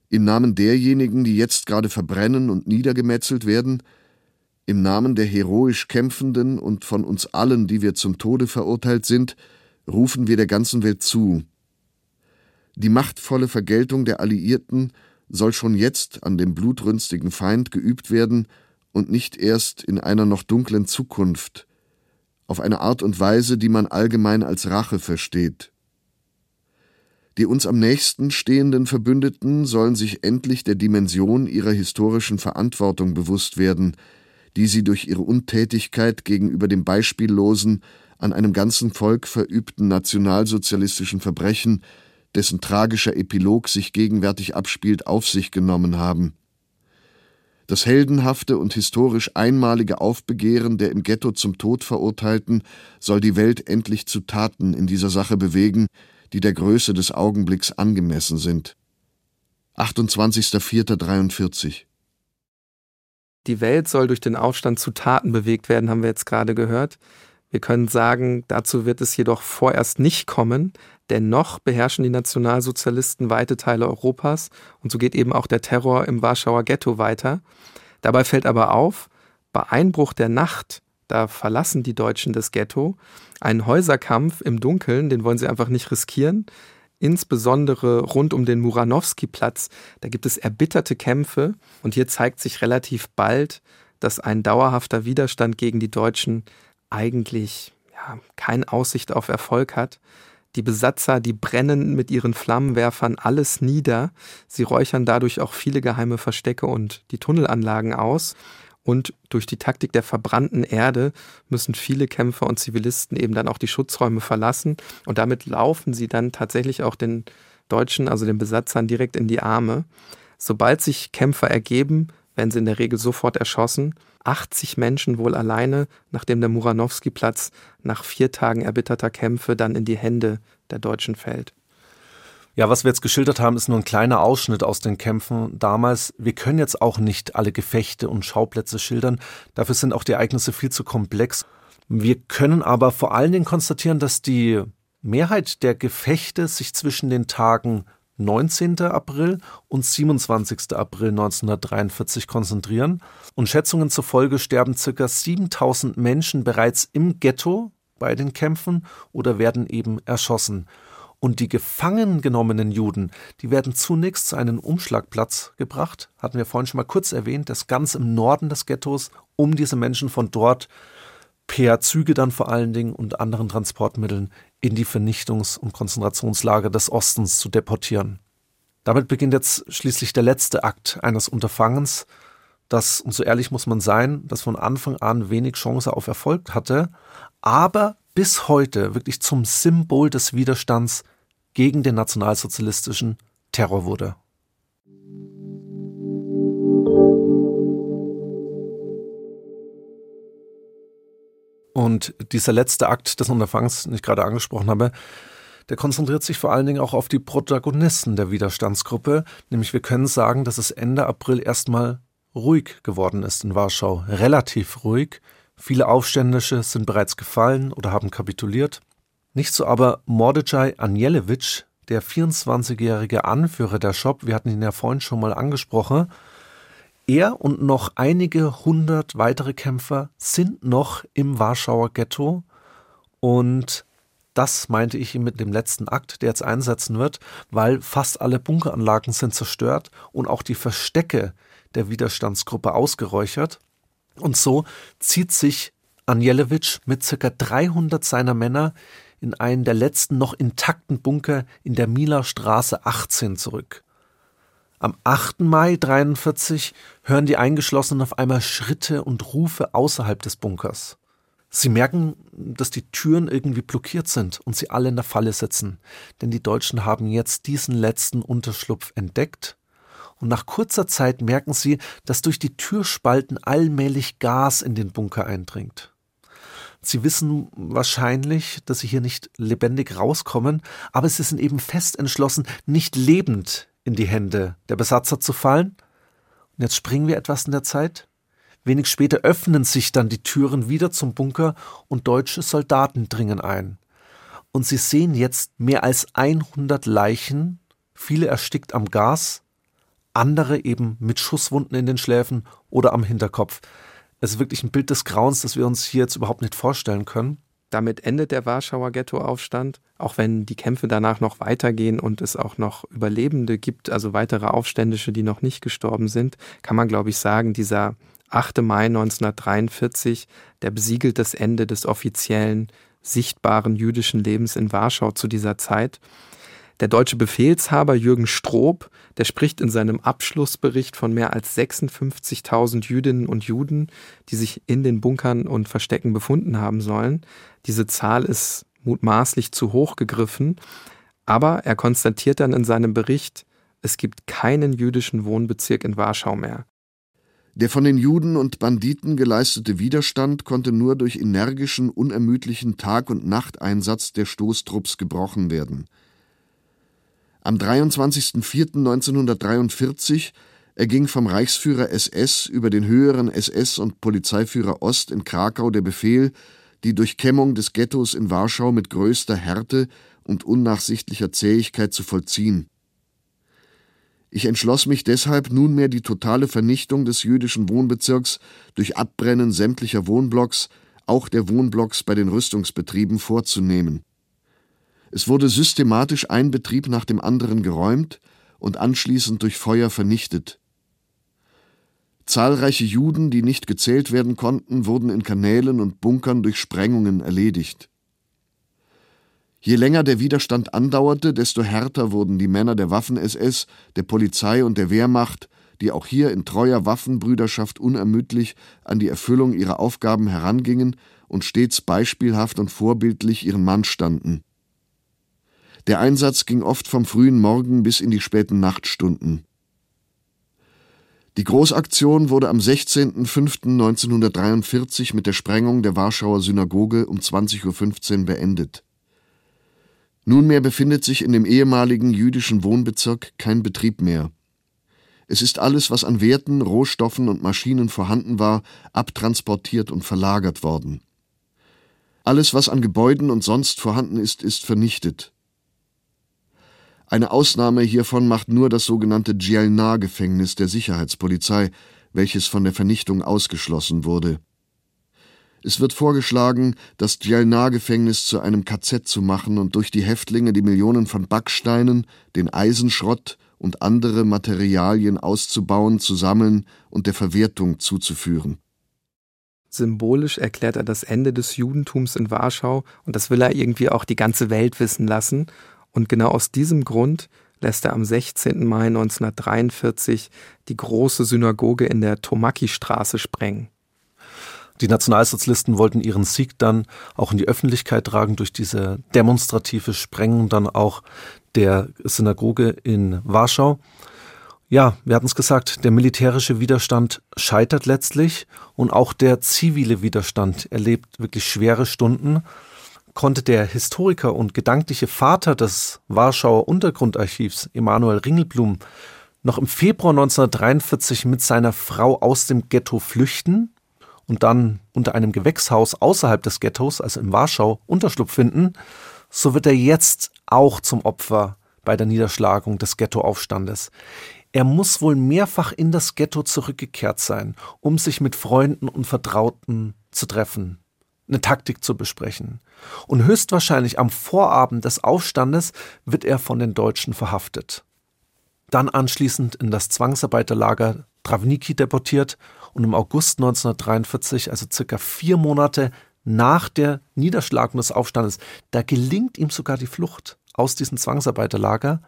im Namen derjenigen, die jetzt gerade verbrennen und niedergemetzelt werden, im Namen der heroisch Kämpfenden und von uns allen, die wir zum Tode verurteilt sind, rufen wir der ganzen Welt zu. Die machtvolle Vergeltung der Alliierten soll schon jetzt an dem blutrünstigen Feind geübt werden und nicht erst in einer noch dunklen Zukunft, auf eine Art und Weise, die man allgemein als Rache versteht. Die uns am nächsten stehenden Verbündeten sollen sich endlich der Dimension ihrer historischen Verantwortung bewusst werden, die sie durch ihre Untätigkeit gegenüber dem beispiellosen, an einem ganzen Volk verübten nationalsozialistischen Verbrechen, dessen tragischer Epilog sich gegenwärtig abspielt, auf sich genommen haben. Das heldenhafte und historisch einmalige Aufbegehren der im Ghetto zum Tod Verurteilten soll die Welt endlich zu Taten in dieser Sache bewegen, die der Größe des Augenblicks angemessen sind. 28.04.43 Die Welt soll durch den Aufstand zu Taten bewegt werden, haben wir jetzt gerade gehört. Wir können sagen, dazu wird es jedoch vorerst nicht kommen, denn noch beherrschen die Nationalsozialisten weite Teile Europas und so geht eben auch der Terror im Warschauer Ghetto weiter. Dabei fällt aber auf, bei Einbruch der Nacht, da verlassen die Deutschen das Ghetto. Einen Häuserkampf im Dunkeln, den wollen sie einfach nicht riskieren. Insbesondere rund um den Muranowski-Platz, da gibt es erbitterte Kämpfe und hier zeigt sich relativ bald, dass ein dauerhafter Widerstand gegen die Deutschen eigentlich ja, keine Aussicht auf Erfolg hat. Die Besatzer, die brennen mit ihren Flammenwerfern alles nieder. Sie räuchern dadurch auch viele geheime Verstecke und die Tunnelanlagen aus. Und durch die Taktik der verbrannten Erde müssen viele Kämpfer und Zivilisten eben dann auch die Schutzräume verlassen. Und damit laufen sie dann tatsächlich auch den Deutschen, also den Besatzern, direkt in die Arme. Sobald sich Kämpfer ergeben, werden sie in der Regel sofort erschossen. 80 Menschen wohl alleine, nachdem der Muranowski-Platz nach vier Tagen erbitterter Kämpfe dann in die Hände der Deutschen fällt. Ja, was wir jetzt geschildert haben, ist nur ein kleiner Ausschnitt aus den Kämpfen damals. Wir können jetzt auch nicht alle Gefechte und Schauplätze schildern. Dafür sind auch die Ereignisse viel zu komplex. Wir können aber vor allen Dingen konstatieren, dass die Mehrheit der Gefechte sich zwischen den Tagen 19. April und 27. April 1943 konzentrieren. Und Schätzungen zufolge sterben ca. 7000 Menschen bereits im Ghetto bei den Kämpfen oder werden eben erschossen. Und die gefangen genommenen Juden, die werden zunächst zu einem Umschlagplatz gebracht, hatten wir vorhin schon mal kurz erwähnt, das ganz im Norden des Ghettos, um diese Menschen von dort per Züge dann vor allen Dingen und anderen Transportmitteln in die Vernichtungs- und Konzentrationslager des Ostens zu deportieren. Damit beginnt jetzt schließlich der letzte Akt eines Unterfangens, das, und so ehrlich muss man sein, das von Anfang an wenig Chance auf Erfolg hatte, aber bis heute wirklich zum Symbol des Widerstands gegen den nationalsozialistischen Terror wurde. Und dieser letzte Akt des Unterfangs, den ich gerade angesprochen habe, der konzentriert sich vor allen Dingen auch auf die Protagonisten der Widerstandsgruppe. Nämlich wir können sagen, dass es Ende April erstmal ruhig geworden ist in Warschau. Relativ ruhig. Viele Aufständische sind bereits gefallen oder haben kapituliert. Nicht so aber Mordecai Anielewitsch, der 24-jährige Anführer der Shop, wir hatten ihn ja vorhin schon mal angesprochen, er und noch einige hundert weitere Kämpfer sind noch im Warschauer Ghetto und das meinte ich mit dem letzten Akt, der jetzt einsetzen wird, weil fast alle Bunkeranlagen sind zerstört und auch die Verstecke der Widerstandsgruppe ausgeräuchert. Und so zieht sich Anjelewitsch mit ca. 300 seiner Männer in einen der letzten noch intakten Bunker in der Mila Straße 18 zurück. Am 8. Mai 43 hören die Eingeschlossenen auf einmal Schritte und Rufe außerhalb des Bunkers. Sie merken, dass die Türen irgendwie blockiert sind und sie alle in der Falle sitzen, denn die Deutschen haben jetzt diesen letzten Unterschlupf entdeckt und nach kurzer Zeit merken sie, dass durch die Türspalten allmählich Gas in den Bunker eindringt. Sie wissen wahrscheinlich, dass sie hier nicht lebendig rauskommen, aber sie sind eben fest entschlossen, nicht lebend in die Hände der Besatzer zu fallen. Und jetzt springen wir etwas in der Zeit. Wenig später öffnen sich dann die Türen wieder zum Bunker und deutsche Soldaten dringen ein. Und sie sehen jetzt mehr als 100 Leichen, viele erstickt am Gas, andere eben mit Schusswunden in den Schläfen oder am Hinterkopf. Es ist wirklich ein Bild des Grauens, das wir uns hier jetzt überhaupt nicht vorstellen können. Damit endet der Warschauer Ghettoaufstand, auch wenn die Kämpfe danach noch weitergehen und es auch noch Überlebende gibt, also weitere Aufständische, die noch nicht gestorben sind, kann man, glaube ich, sagen, dieser 8. Mai 1943, der besiegelt das Ende des offiziellen, sichtbaren jüdischen Lebens in Warschau zu dieser Zeit. Der deutsche Befehlshaber Jürgen Stroop, der spricht in seinem Abschlussbericht von mehr als 56.000 Jüdinnen und Juden, die sich in den Bunkern und Verstecken befunden haben sollen. Diese Zahl ist mutmaßlich zu hoch gegriffen, aber er konstatiert dann in seinem Bericht, es gibt keinen jüdischen Wohnbezirk in Warschau mehr. Der von den Juden und Banditen geleistete Widerstand konnte nur durch energischen, unermüdlichen Tag- und Nachteinsatz der Stoßtrupps gebrochen werden. Am 23.04.1943 erging vom Reichsführer SS über den höheren SS und Polizeiführer Ost in Krakau der Befehl, die Durchkämmung des Ghettos in Warschau mit größter Härte und unnachsichtlicher Zähigkeit zu vollziehen. Ich entschloss mich deshalb nunmehr die totale Vernichtung des jüdischen Wohnbezirks durch Abbrennen sämtlicher Wohnblocks, auch der Wohnblocks bei den Rüstungsbetrieben, vorzunehmen. Es wurde systematisch ein Betrieb nach dem anderen geräumt und anschließend durch Feuer vernichtet. Zahlreiche Juden, die nicht gezählt werden konnten, wurden in Kanälen und Bunkern durch Sprengungen erledigt. Je länger der Widerstand andauerte, desto härter wurden die Männer der Waffen-SS, der Polizei und der Wehrmacht, die auch hier in treuer Waffenbrüderschaft unermüdlich an die Erfüllung ihrer Aufgaben herangingen und stets beispielhaft und vorbildlich ihren Mann standen. Der Einsatz ging oft vom frühen Morgen bis in die späten Nachtstunden. Die Großaktion wurde am 16.05.1943 mit der Sprengung der Warschauer Synagoge um 20.15 Uhr beendet. Nunmehr befindet sich in dem ehemaligen jüdischen Wohnbezirk kein Betrieb mehr. Es ist alles, was an Werten, Rohstoffen und Maschinen vorhanden war, abtransportiert und verlagert worden. Alles, was an Gebäuden und sonst vorhanden ist, ist vernichtet. Eine Ausnahme hiervon macht nur das sogenannte Djelna-Gefängnis der Sicherheitspolizei, welches von der Vernichtung ausgeschlossen wurde. Es wird vorgeschlagen, das Djelna-Gefängnis zu einem KZ zu machen und durch die Häftlinge die Millionen von Backsteinen, den Eisenschrott und andere Materialien auszubauen, zu sammeln und der Verwertung zuzuführen. Symbolisch erklärt er das Ende des Judentums in Warschau und das will er irgendwie auch die ganze Welt wissen lassen und genau aus diesem Grund lässt er am 16. Mai 1943 die große Synagoge in der Tomaki-Straße sprengen. Die Nationalsozialisten wollten ihren Sieg dann auch in die Öffentlichkeit tragen durch diese demonstrative Sprengung dann auch der Synagoge in Warschau. Ja, wir hatten es gesagt, der militärische Widerstand scheitert letztlich und auch der zivile Widerstand erlebt wirklich schwere Stunden konnte der Historiker und gedankliche Vater des Warschauer Untergrundarchivs, Emanuel Ringelblum, noch im Februar 1943 mit seiner Frau aus dem Ghetto flüchten und dann unter einem Gewächshaus außerhalb des Ghettos, also in Warschau, Unterschlupf finden, so wird er jetzt auch zum Opfer bei der Niederschlagung des Ghettoaufstandes. Er muss wohl mehrfach in das Ghetto zurückgekehrt sein, um sich mit Freunden und Vertrauten zu treffen eine Taktik zu besprechen. Und höchstwahrscheinlich am Vorabend des Aufstandes wird er von den Deutschen verhaftet. Dann anschließend in das Zwangsarbeiterlager Travniki deportiert und im August 1943, also circa vier Monate nach der Niederschlagung des Aufstandes, da gelingt ihm sogar die Flucht aus diesem Zwangsarbeiterlager.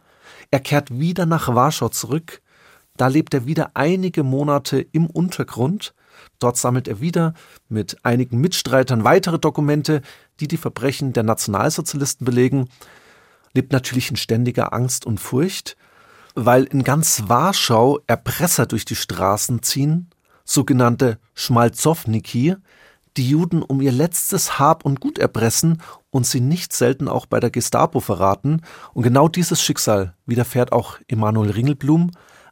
Er kehrt wieder nach Warschau zurück. Da lebt er wieder einige Monate im Untergrund Dort sammelt er wieder mit einigen Mitstreitern weitere Dokumente, die die Verbrechen der Nationalsozialisten belegen, lebt natürlich in ständiger Angst und Furcht, weil in ganz Warschau Erpresser durch die Straßen ziehen, sogenannte Schmalzowniki, die Juden um ihr letztes Hab und Gut erpressen und sie nicht selten auch bei der Gestapo verraten. Und genau dieses Schicksal widerfährt auch Emanuel Ringelblum,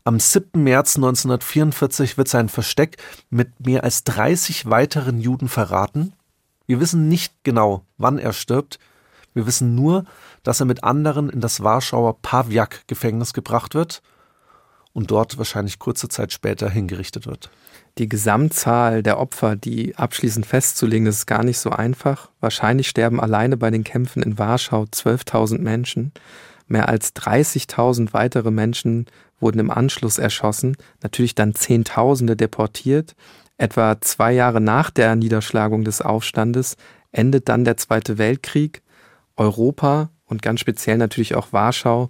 am 7. März 1944 wird sein Versteck mit mehr als 30 weiteren Juden verraten. Wir wissen nicht genau, wann er stirbt. Wir wissen nur, dass er mit anderen in das Warschauer Pawiak-Gefängnis gebracht wird und dort wahrscheinlich kurze Zeit später hingerichtet wird. Die Gesamtzahl der Opfer, die abschließend festzulegen, ist gar nicht so einfach. Wahrscheinlich sterben alleine bei den Kämpfen in Warschau 12.000 Menschen. Mehr als 30.000 weitere Menschen wurden im Anschluss erschossen, natürlich dann Zehntausende deportiert. Etwa zwei Jahre nach der Niederschlagung des Aufstandes endet dann der Zweite Weltkrieg. Europa und ganz speziell natürlich auch Warschau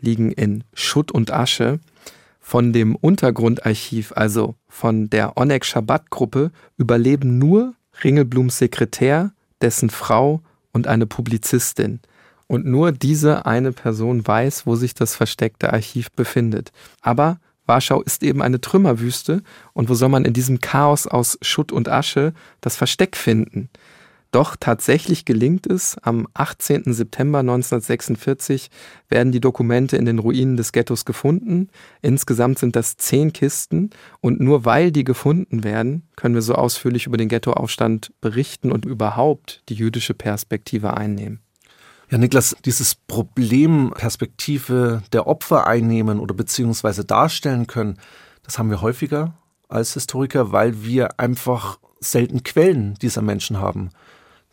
liegen in Schutt und Asche. Von dem Untergrundarchiv, also von der Onek Shabbat Gruppe, überleben nur Ringelblums Sekretär, dessen Frau und eine Publizistin. Und nur diese eine Person weiß, wo sich das versteckte Archiv befindet. Aber Warschau ist eben eine Trümmerwüste und wo soll man in diesem Chaos aus Schutt und Asche das Versteck finden? Doch tatsächlich gelingt es, am 18. September 1946 werden die Dokumente in den Ruinen des Ghettos gefunden. Insgesamt sind das zehn Kisten und nur weil die gefunden werden, können wir so ausführlich über den Ghettoaufstand berichten und überhaupt die jüdische Perspektive einnehmen. Ja, Niklas, dieses Problem Perspektive der Opfer einnehmen oder beziehungsweise darstellen können, das haben wir häufiger als Historiker, weil wir einfach selten Quellen dieser Menschen haben.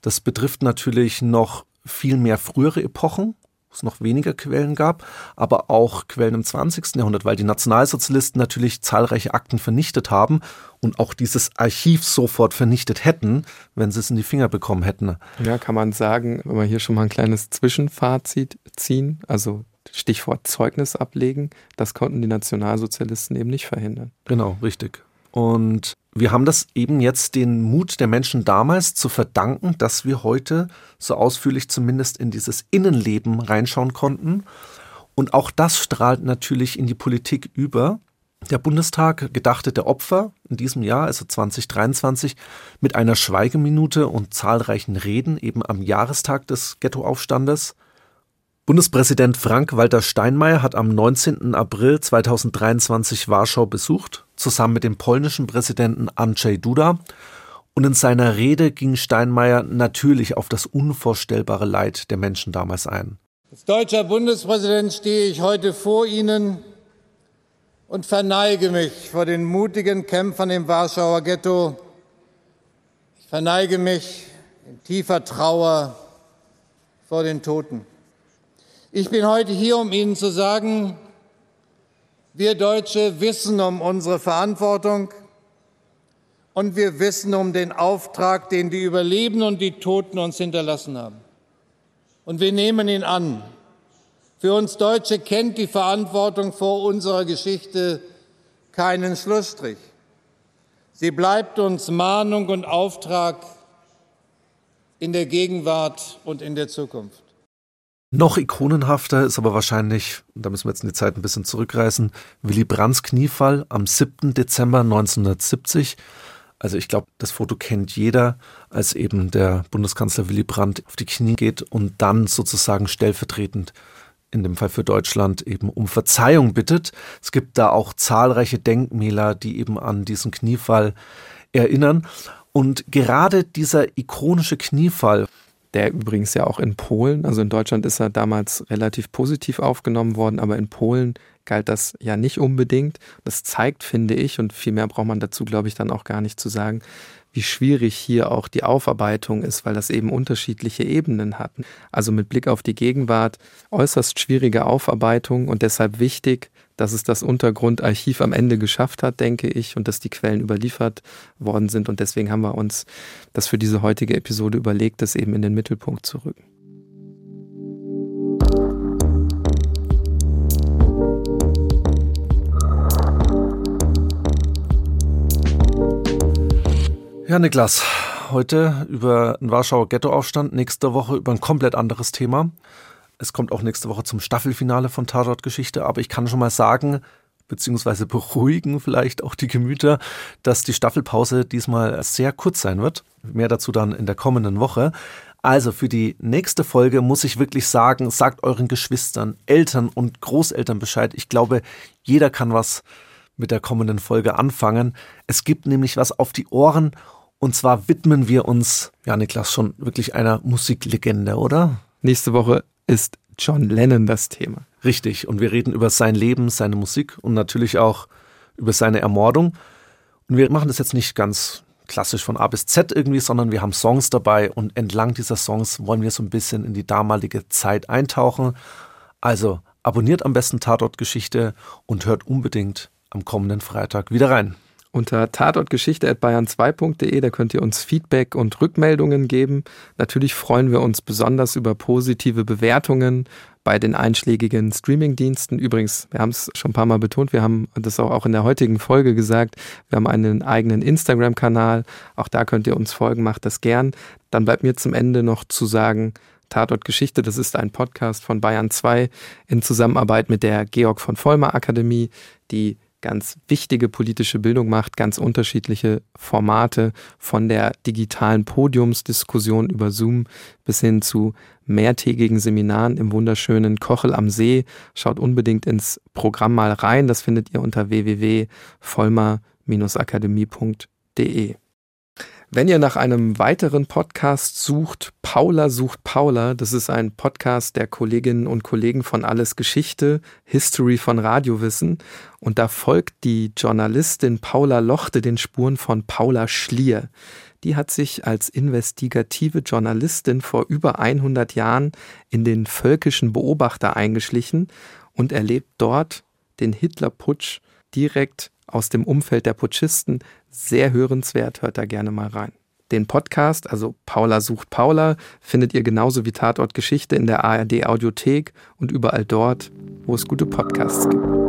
Das betrifft natürlich noch viel mehr frühere Epochen, wo es noch weniger Quellen gab, aber auch Quellen im 20. Jahrhundert, weil die Nationalsozialisten natürlich zahlreiche Akten vernichtet haben und auch dieses Archiv sofort vernichtet hätten, wenn sie es in die Finger bekommen hätten. Ja, kann man sagen, wenn wir hier schon mal ein kleines Zwischenfazit ziehen, also Stichwort Zeugnis ablegen, das konnten die Nationalsozialisten eben nicht verhindern. Genau, richtig. Und wir haben das eben jetzt den Mut der Menschen damals zu verdanken, dass wir heute so ausführlich zumindest in dieses Innenleben reinschauen konnten. Und auch das strahlt natürlich in die Politik über. Der Bundestag gedachte der Opfer in diesem Jahr, also 2023, mit einer Schweigeminute und zahlreichen Reden eben am Jahrestag des Ghettoaufstandes. Bundespräsident Frank-Walter Steinmeier hat am 19. April 2023 Warschau besucht, zusammen mit dem polnischen Präsidenten Andrzej Duda. Und in seiner Rede ging Steinmeier natürlich auf das unvorstellbare Leid der Menschen damals ein. Als deutscher Bundespräsident stehe ich heute vor Ihnen und verneige mich vor den mutigen Kämpfern im Warschauer Ghetto. Ich verneige mich in tiefer Trauer vor den Toten. Ich bin heute hier, um Ihnen zu sagen, wir Deutsche wissen um unsere Verantwortung und wir wissen um den Auftrag, den die Überlebenden und die Toten uns hinterlassen haben. Und wir nehmen ihn an. Für uns Deutsche kennt die Verantwortung vor unserer Geschichte keinen Schlussstrich. Sie bleibt uns Mahnung und Auftrag in der Gegenwart und in der Zukunft. Noch ikonenhafter ist aber wahrscheinlich, da müssen wir jetzt in die Zeit ein bisschen zurückreißen, Willy Brandts Kniefall am 7. Dezember 1970. Also ich glaube, das Foto kennt jeder, als eben der Bundeskanzler Willy Brandt auf die Knie geht und dann sozusagen stellvertretend in dem Fall für Deutschland eben um Verzeihung bittet. Es gibt da auch zahlreiche Denkmäler, die eben an diesen Kniefall erinnern. Und gerade dieser ikonische Kniefall der übrigens ja auch in Polen, also in Deutschland ist er damals relativ positiv aufgenommen worden, aber in Polen galt das ja nicht unbedingt. Das zeigt, finde ich, und viel mehr braucht man dazu, glaube ich, dann auch gar nicht zu sagen, wie schwierig hier auch die Aufarbeitung ist, weil das eben unterschiedliche Ebenen hatten. Also mit Blick auf die Gegenwart äußerst schwierige Aufarbeitung und deshalb wichtig, dass es das Untergrundarchiv am Ende geschafft hat, denke ich, und dass die Quellen überliefert worden sind. Und deswegen haben wir uns das für diese heutige Episode überlegt, das eben in den Mittelpunkt zu rücken. Ja, Niklas, heute über den Warschauer Ghettoaufstand, nächste Woche über ein komplett anderes Thema. Es kommt auch nächste Woche zum Staffelfinale von Tatort-Geschichte, aber ich kann schon mal sagen, beziehungsweise beruhigen vielleicht auch die Gemüter, dass die Staffelpause diesmal sehr kurz sein wird. Mehr dazu dann in der kommenden Woche. Also für die nächste Folge muss ich wirklich sagen, sagt euren Geschwistern, Eltern und Großeltern Bescheid. Ich glaube, jeder kann was mit der kommenden Folge anfangen. Es gibt nämlich was auf die Ohren und zwar widmen wir uns, ja Niklas, schon wirklich einer Musiklegende, oder? Nächste Woche ist John Lennon das Thema. Richtig. Und wir reden über sein Leben, seine Musik und natürlich auch über seine Ermordung. Und wir machen das jetzt nicht ganz klassisch von A bis Z irgendwie, sondern wir haben Songs dabei und entlang dieser Songs wollen wir so ein bisschen in die damalige Zeit eintauchen. Also abonniert am besten Tatort Geschichte und hört unbedingt am kommenden Freitag wieder rein unter tatortgeschichte.bayern2.de. Da könnt ihr uns Feedback und Rückmeldungen geben. Natürlich freuen wir uns besonders über positive Bewertungen bei den einschlägigen Streamingdiensten. Übrigens, wir haben es schon ein paar Mal betont, wir haben das auch in der heutigen Folge gesagt, wir haben einen eigenen Instagram-Kanal. Auch da könnt ihr uns folgen, macht das gern. Dann bleibt mir zum Ende noch zu sagen, Tatort Geschichte, das ist ein Podcast von Bayern 2 in Zusammenarbeit mit der Georg von Vollmer Akademie, die ganz wichtige politische Bildung macht, ganz unterschiedliche Formate von der digitalen Podiumsdiskussion über Zoom bis hin zu mehrtägigen Seminaren im wunderschönen Kochel am See. Schaut unbedingt ins Programm mal rein. Das findet ihr unter www.vollmer-akademie.de. Wenn ihr nach einem weiteren Podcast sucht, Paula sucht Paula, das ist ein Podcast der Kolleginnen und Kollegen von Alles Geschichte, History von Radiowissen. Und da folgt die Journalistin Paula Lochte den Spuren von Paula Schlier. Die hat sich als investigative Journalistin vor über 100 Jahren in den völkischen Beobachter eingeschlichen und erlebt dort den Hitlerputsch direkt aus dem Umfeld der Putschisten. Sehr hörenswert, hört da gerne mal rein. Den Podcast, also Paula sucht Paula, findet ihr genauso wie Tatort Geschichte in der ARD Audiothek und überall dort, wo es gute Podcasts gibt.